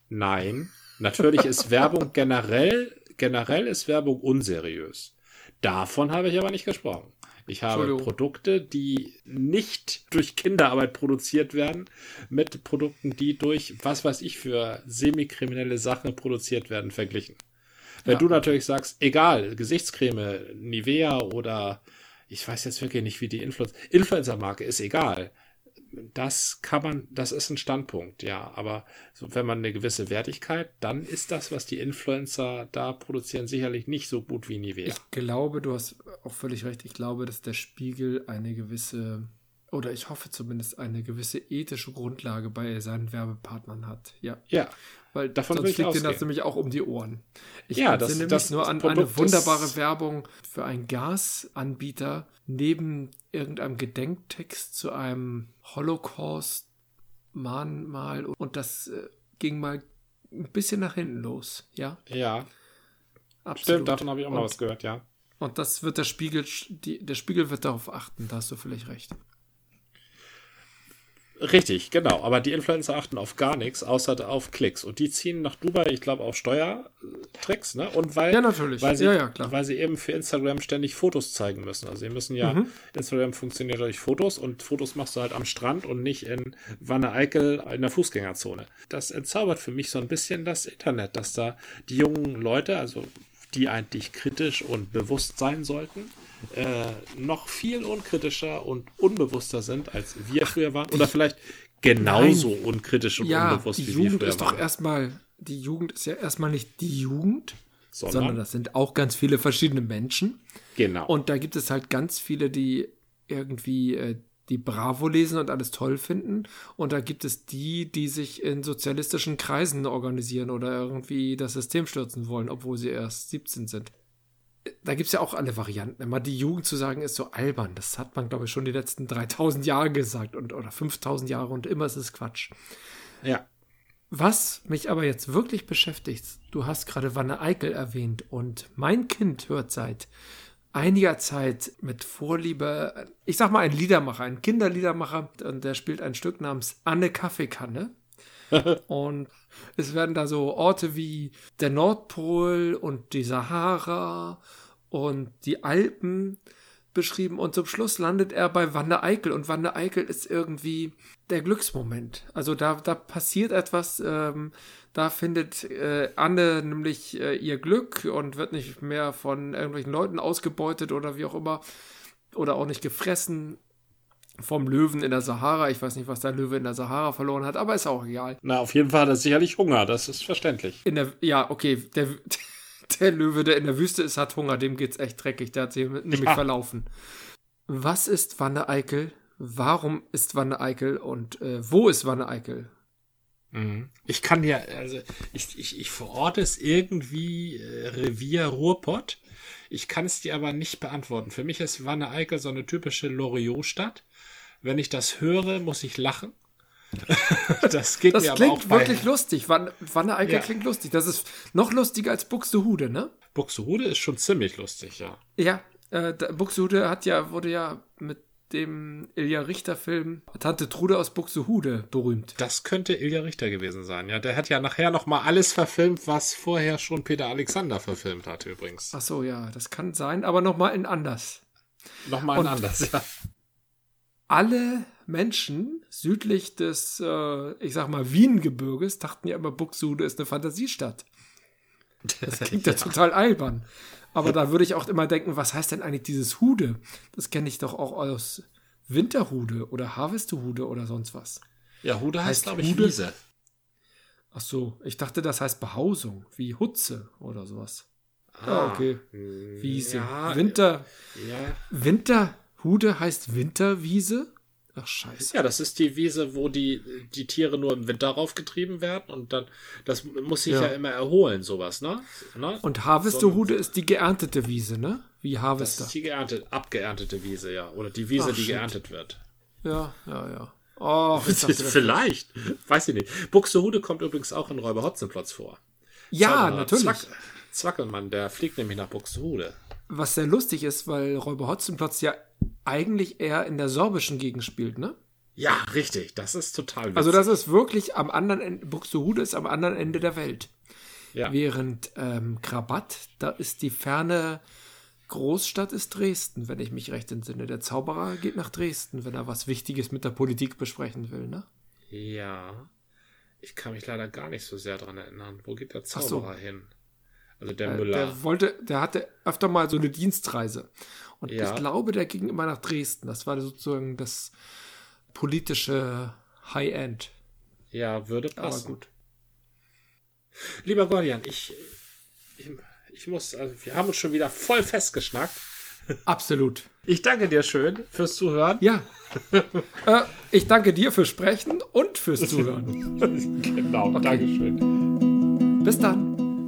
Nein, natürlich ist Werbung generell, generell ist Werbung unseriös. Davon habe ich aber nicht gesprochen. Ich habe Produkte, die nicht durch Kinderarbeit produziert werden, mit Produkten, die durch was weiß ich für semikriminelle Sachen produziert werden, verglichen. Wenn ja. du natürlich sagst, egal, Gesichtscreme, Nivea oder ich weiß jetzt wirklich nicht, wie die Influencer, Influencer-Marke ist egal das kann man, das ist ein Standpunkt, ja. Aber so, wenn man eine gewisse Wertigkeit, dann ist das, was die Influencer da produzieren, sicherlich nicht so gut wie Nivea. Ich glaube, du hast auch völlig recht. Ich glaube, dass der Spiegel eine gewisse, oder ich hoffe zumindest eine gewisse ethische Grundlage bei seinen Werbepartnern hat. Ja. Ja. Weil davon sonst fliegt denen das nämlich auch um die Ohren. Ich ja, das, mich das nur an Produkt eine wunderbare Werbung für einen Gasanbieter neben irgendeinem Gedenktext zu einem Holocaust-Mahnmal und das äh, ging mal ein bisschen nach hinten los, ja? Ja. Absolut. Stimmt, davon habe ich auch und, mal was gehört, ja. Und das wird der Spiegel, die, der Spiegel wird darauf achten, da hast du vielleicht recht. Richtig, genau. Aber die Influencer achten auf gar nichts, außer auf Klicks. Und die ziehen nach Dubai, ich glaube, auf Steuertricks, ne? Und weil, ja, natürlich. Weil sie, ja, ja, klar. weil sie eben für Instagram ständig Fotos zeigen müssen. Also sie müssen ja, mhm. Instagram funktioniert durch Fotos und Fotos machst du halt am Strand und nicht in Wanne Eickel in der Fußgängerzone. Das entzaubert für mich so ein bisschen das Internet, dass da die jungen Leute, also die eigentlich kritisch und bewusst sein sollten, äh, noch viel unkritischer und unbewusster sind, als wir früher waren. Oder vielleicht genauso Nein. unkritisch und ja, unbewusst wie wir früher waren. Die Jugend ist doch erstmal, die Jugend ist ja erstmal nicht die Jugend, sondern, sondern das sind auch ganz viele verschiedene Menschen. Genau. Und da gibt es halt ganz viele, die irgendwie äh, die Bravo lesen und alles toll finden. Und da gibt es die, die sich in sozialistischen Kreisen organisieren oder irgendwie das System stürzen wollen, obwohl sie erst 17 sind da gibt es ja auch alle Varianten. Immer die Jugend zu sagen, ist so albern. Das hat man, glaube ich, schon die letzten 3000 Jahre gesagt und, oder 5000 Jahre und immer ist es Quatsch. Ja. Was mich aber jetzt wirklich beschäftigt, du hast gerade Wanne Eickel erwähnt und mein Kind hört seit einiger Zeit mit Vorliebe, ich sag mal, ein Liedermacher, ein Kinderliedermacher, und der spielt ein Stück namens Anne Kaffeekanne. Und es werden da so Orte wie der Nordpol und die Sahara und die Alpen beschrieben. Und zum Schluss landet er bei Wande Eickel und Wande Eickel ist irgendwie der Glücksmoment. Also da, da passiert etwas, ähm, da findet äh, Anne nämlich äh, ihr Glück und wird nicht mehr von irgendwelchen Leuten ausgebeutet oder wie auch immer oder auch nicht gefressen vom Löwen in der Sahara. Ich weiß nicht, was der Löwe in der Sahara verloren hat, aber ist auch egal. Na, auf jeden Fall hat er sicherlich Hunger, das ist verständlich. In der, ja, okay, der, der Löwe, der in der Wüste ist, hat Hunger, dem geht's echt dreckig, der hat sich nämlich ja. verlaufen. Was ist Wanne Eickel? Warum ist Wanne Eickel und äh, wo ist Wanne Eickel? Mhm. Ich kann ja, also ich, ich, ich verorte es irgendwie äh, Revier Ruhrpott. Ich kann es dir aber nicht beantworten. Für mich ist Wanne Eickel so eine typische Loriot-Stadt. Wenn ich das höre, muss ich lachen. das geht das mir aber auch Das klingt wirklich lustig. Wanne, Wanne Eickel ja. klingt lustig. Das ist noch lustiger als Buxtehude, ne? Buxtehude ist schon ziemlich lustig, ja. Ja, äh, Buxtehude hat ja, wurde ja mit dem Ilja Richter-Film Tante Trude aus Buxtehude berühmt. Das könnte Ilja Richter gewesen sein, ja. Der hat ja nachher noch mal alles verfilmt, was vorher schon Peter Alexander verfilmt hatte übrigens. Ach so, ja, das kann sein, aber noch mal in anders. Noch mal in Und anders, ja. Alle Menschen südlich des, äh, ich sag mal, Wiengebirges dachten ja immer, Buxtehude ist eine Fantasiestadt. Das klingt ja, ja total albern. Aber da würde ich auch immer denken, was heißt denn eigentlich dieses Hude? Das kenne ich doch auch aus Winterhude oder Harvestehude oder sonst was. Ja, Hude heißt, heißt glaube ich, Hude? Wiese. Ach so, ich dachte, das heißt Behausung, wie Hutze oder sowas. Ah, ja, okay. Wiese. Ja, Winter. Ja. Winterhude heißt Winterwiese? Ach, scheiße. Ja, das ist die Wiese, wo die, die Tiere nur im Winter raufgetrieben werden und dann, das muss sich ja, ja immer erholen, sowas, ne? ne? Und Harvesterhude so, ist die geerntete Wiese, ne? Wie Harvester. Das ist die geerntet, abgeerntete Wiese, ja. Oder die Wiese, Ach, die shit. geerntet wird. Ja, ja, ja. Oh, Vielleicht. Weiß ich nicht. Buxtehude kommt übrigens auch in Räuber Hotzenplotz vor. Ja, Zauberer natürlich. Zwack, Zwackelmann, der fliegt nämlich nach Buxtehude. Was sehr lustig ist, weil Räuber Hotzenplotz ja eigentlich eher in der sorbischen Gegend spielt, ne? Ja, richtig. Das ist total witzig. Also das ist wirklich am anderen Ende, Buxtehude ist am anderen Ende der Welt. Ja. Während ähm, Krabat, da ist die ferne Großstadt ist Dresden, wenn ich mich recht entsinne. Der Zauberer geht nach Dresden, wenn er was Wichtiges mit der Politik besprechen will, ne? Ja. Ich kann mich leider gar nicht so sehr dran erinnern. Wo geht der Zauberer so. hin? Also der äh, Müller. Der wollte, der hatte öfter mal so eine Dienstreise. Und ja. ich glaube, der ging immer nach Dresden. Das war sozusagen das politische High-End. Ja, würde passen. Aber gut. Lieber Gordian, ich, ich, ich muss, also wir haben uns schon wieder voll festgeschnackt. Absolut. Ich danke dir schön fürs Zuhören. Ja. äh, ich danke dir fürs Sprechen und fürs Zuhören. genau, okay. Dankeschön. Bis dann.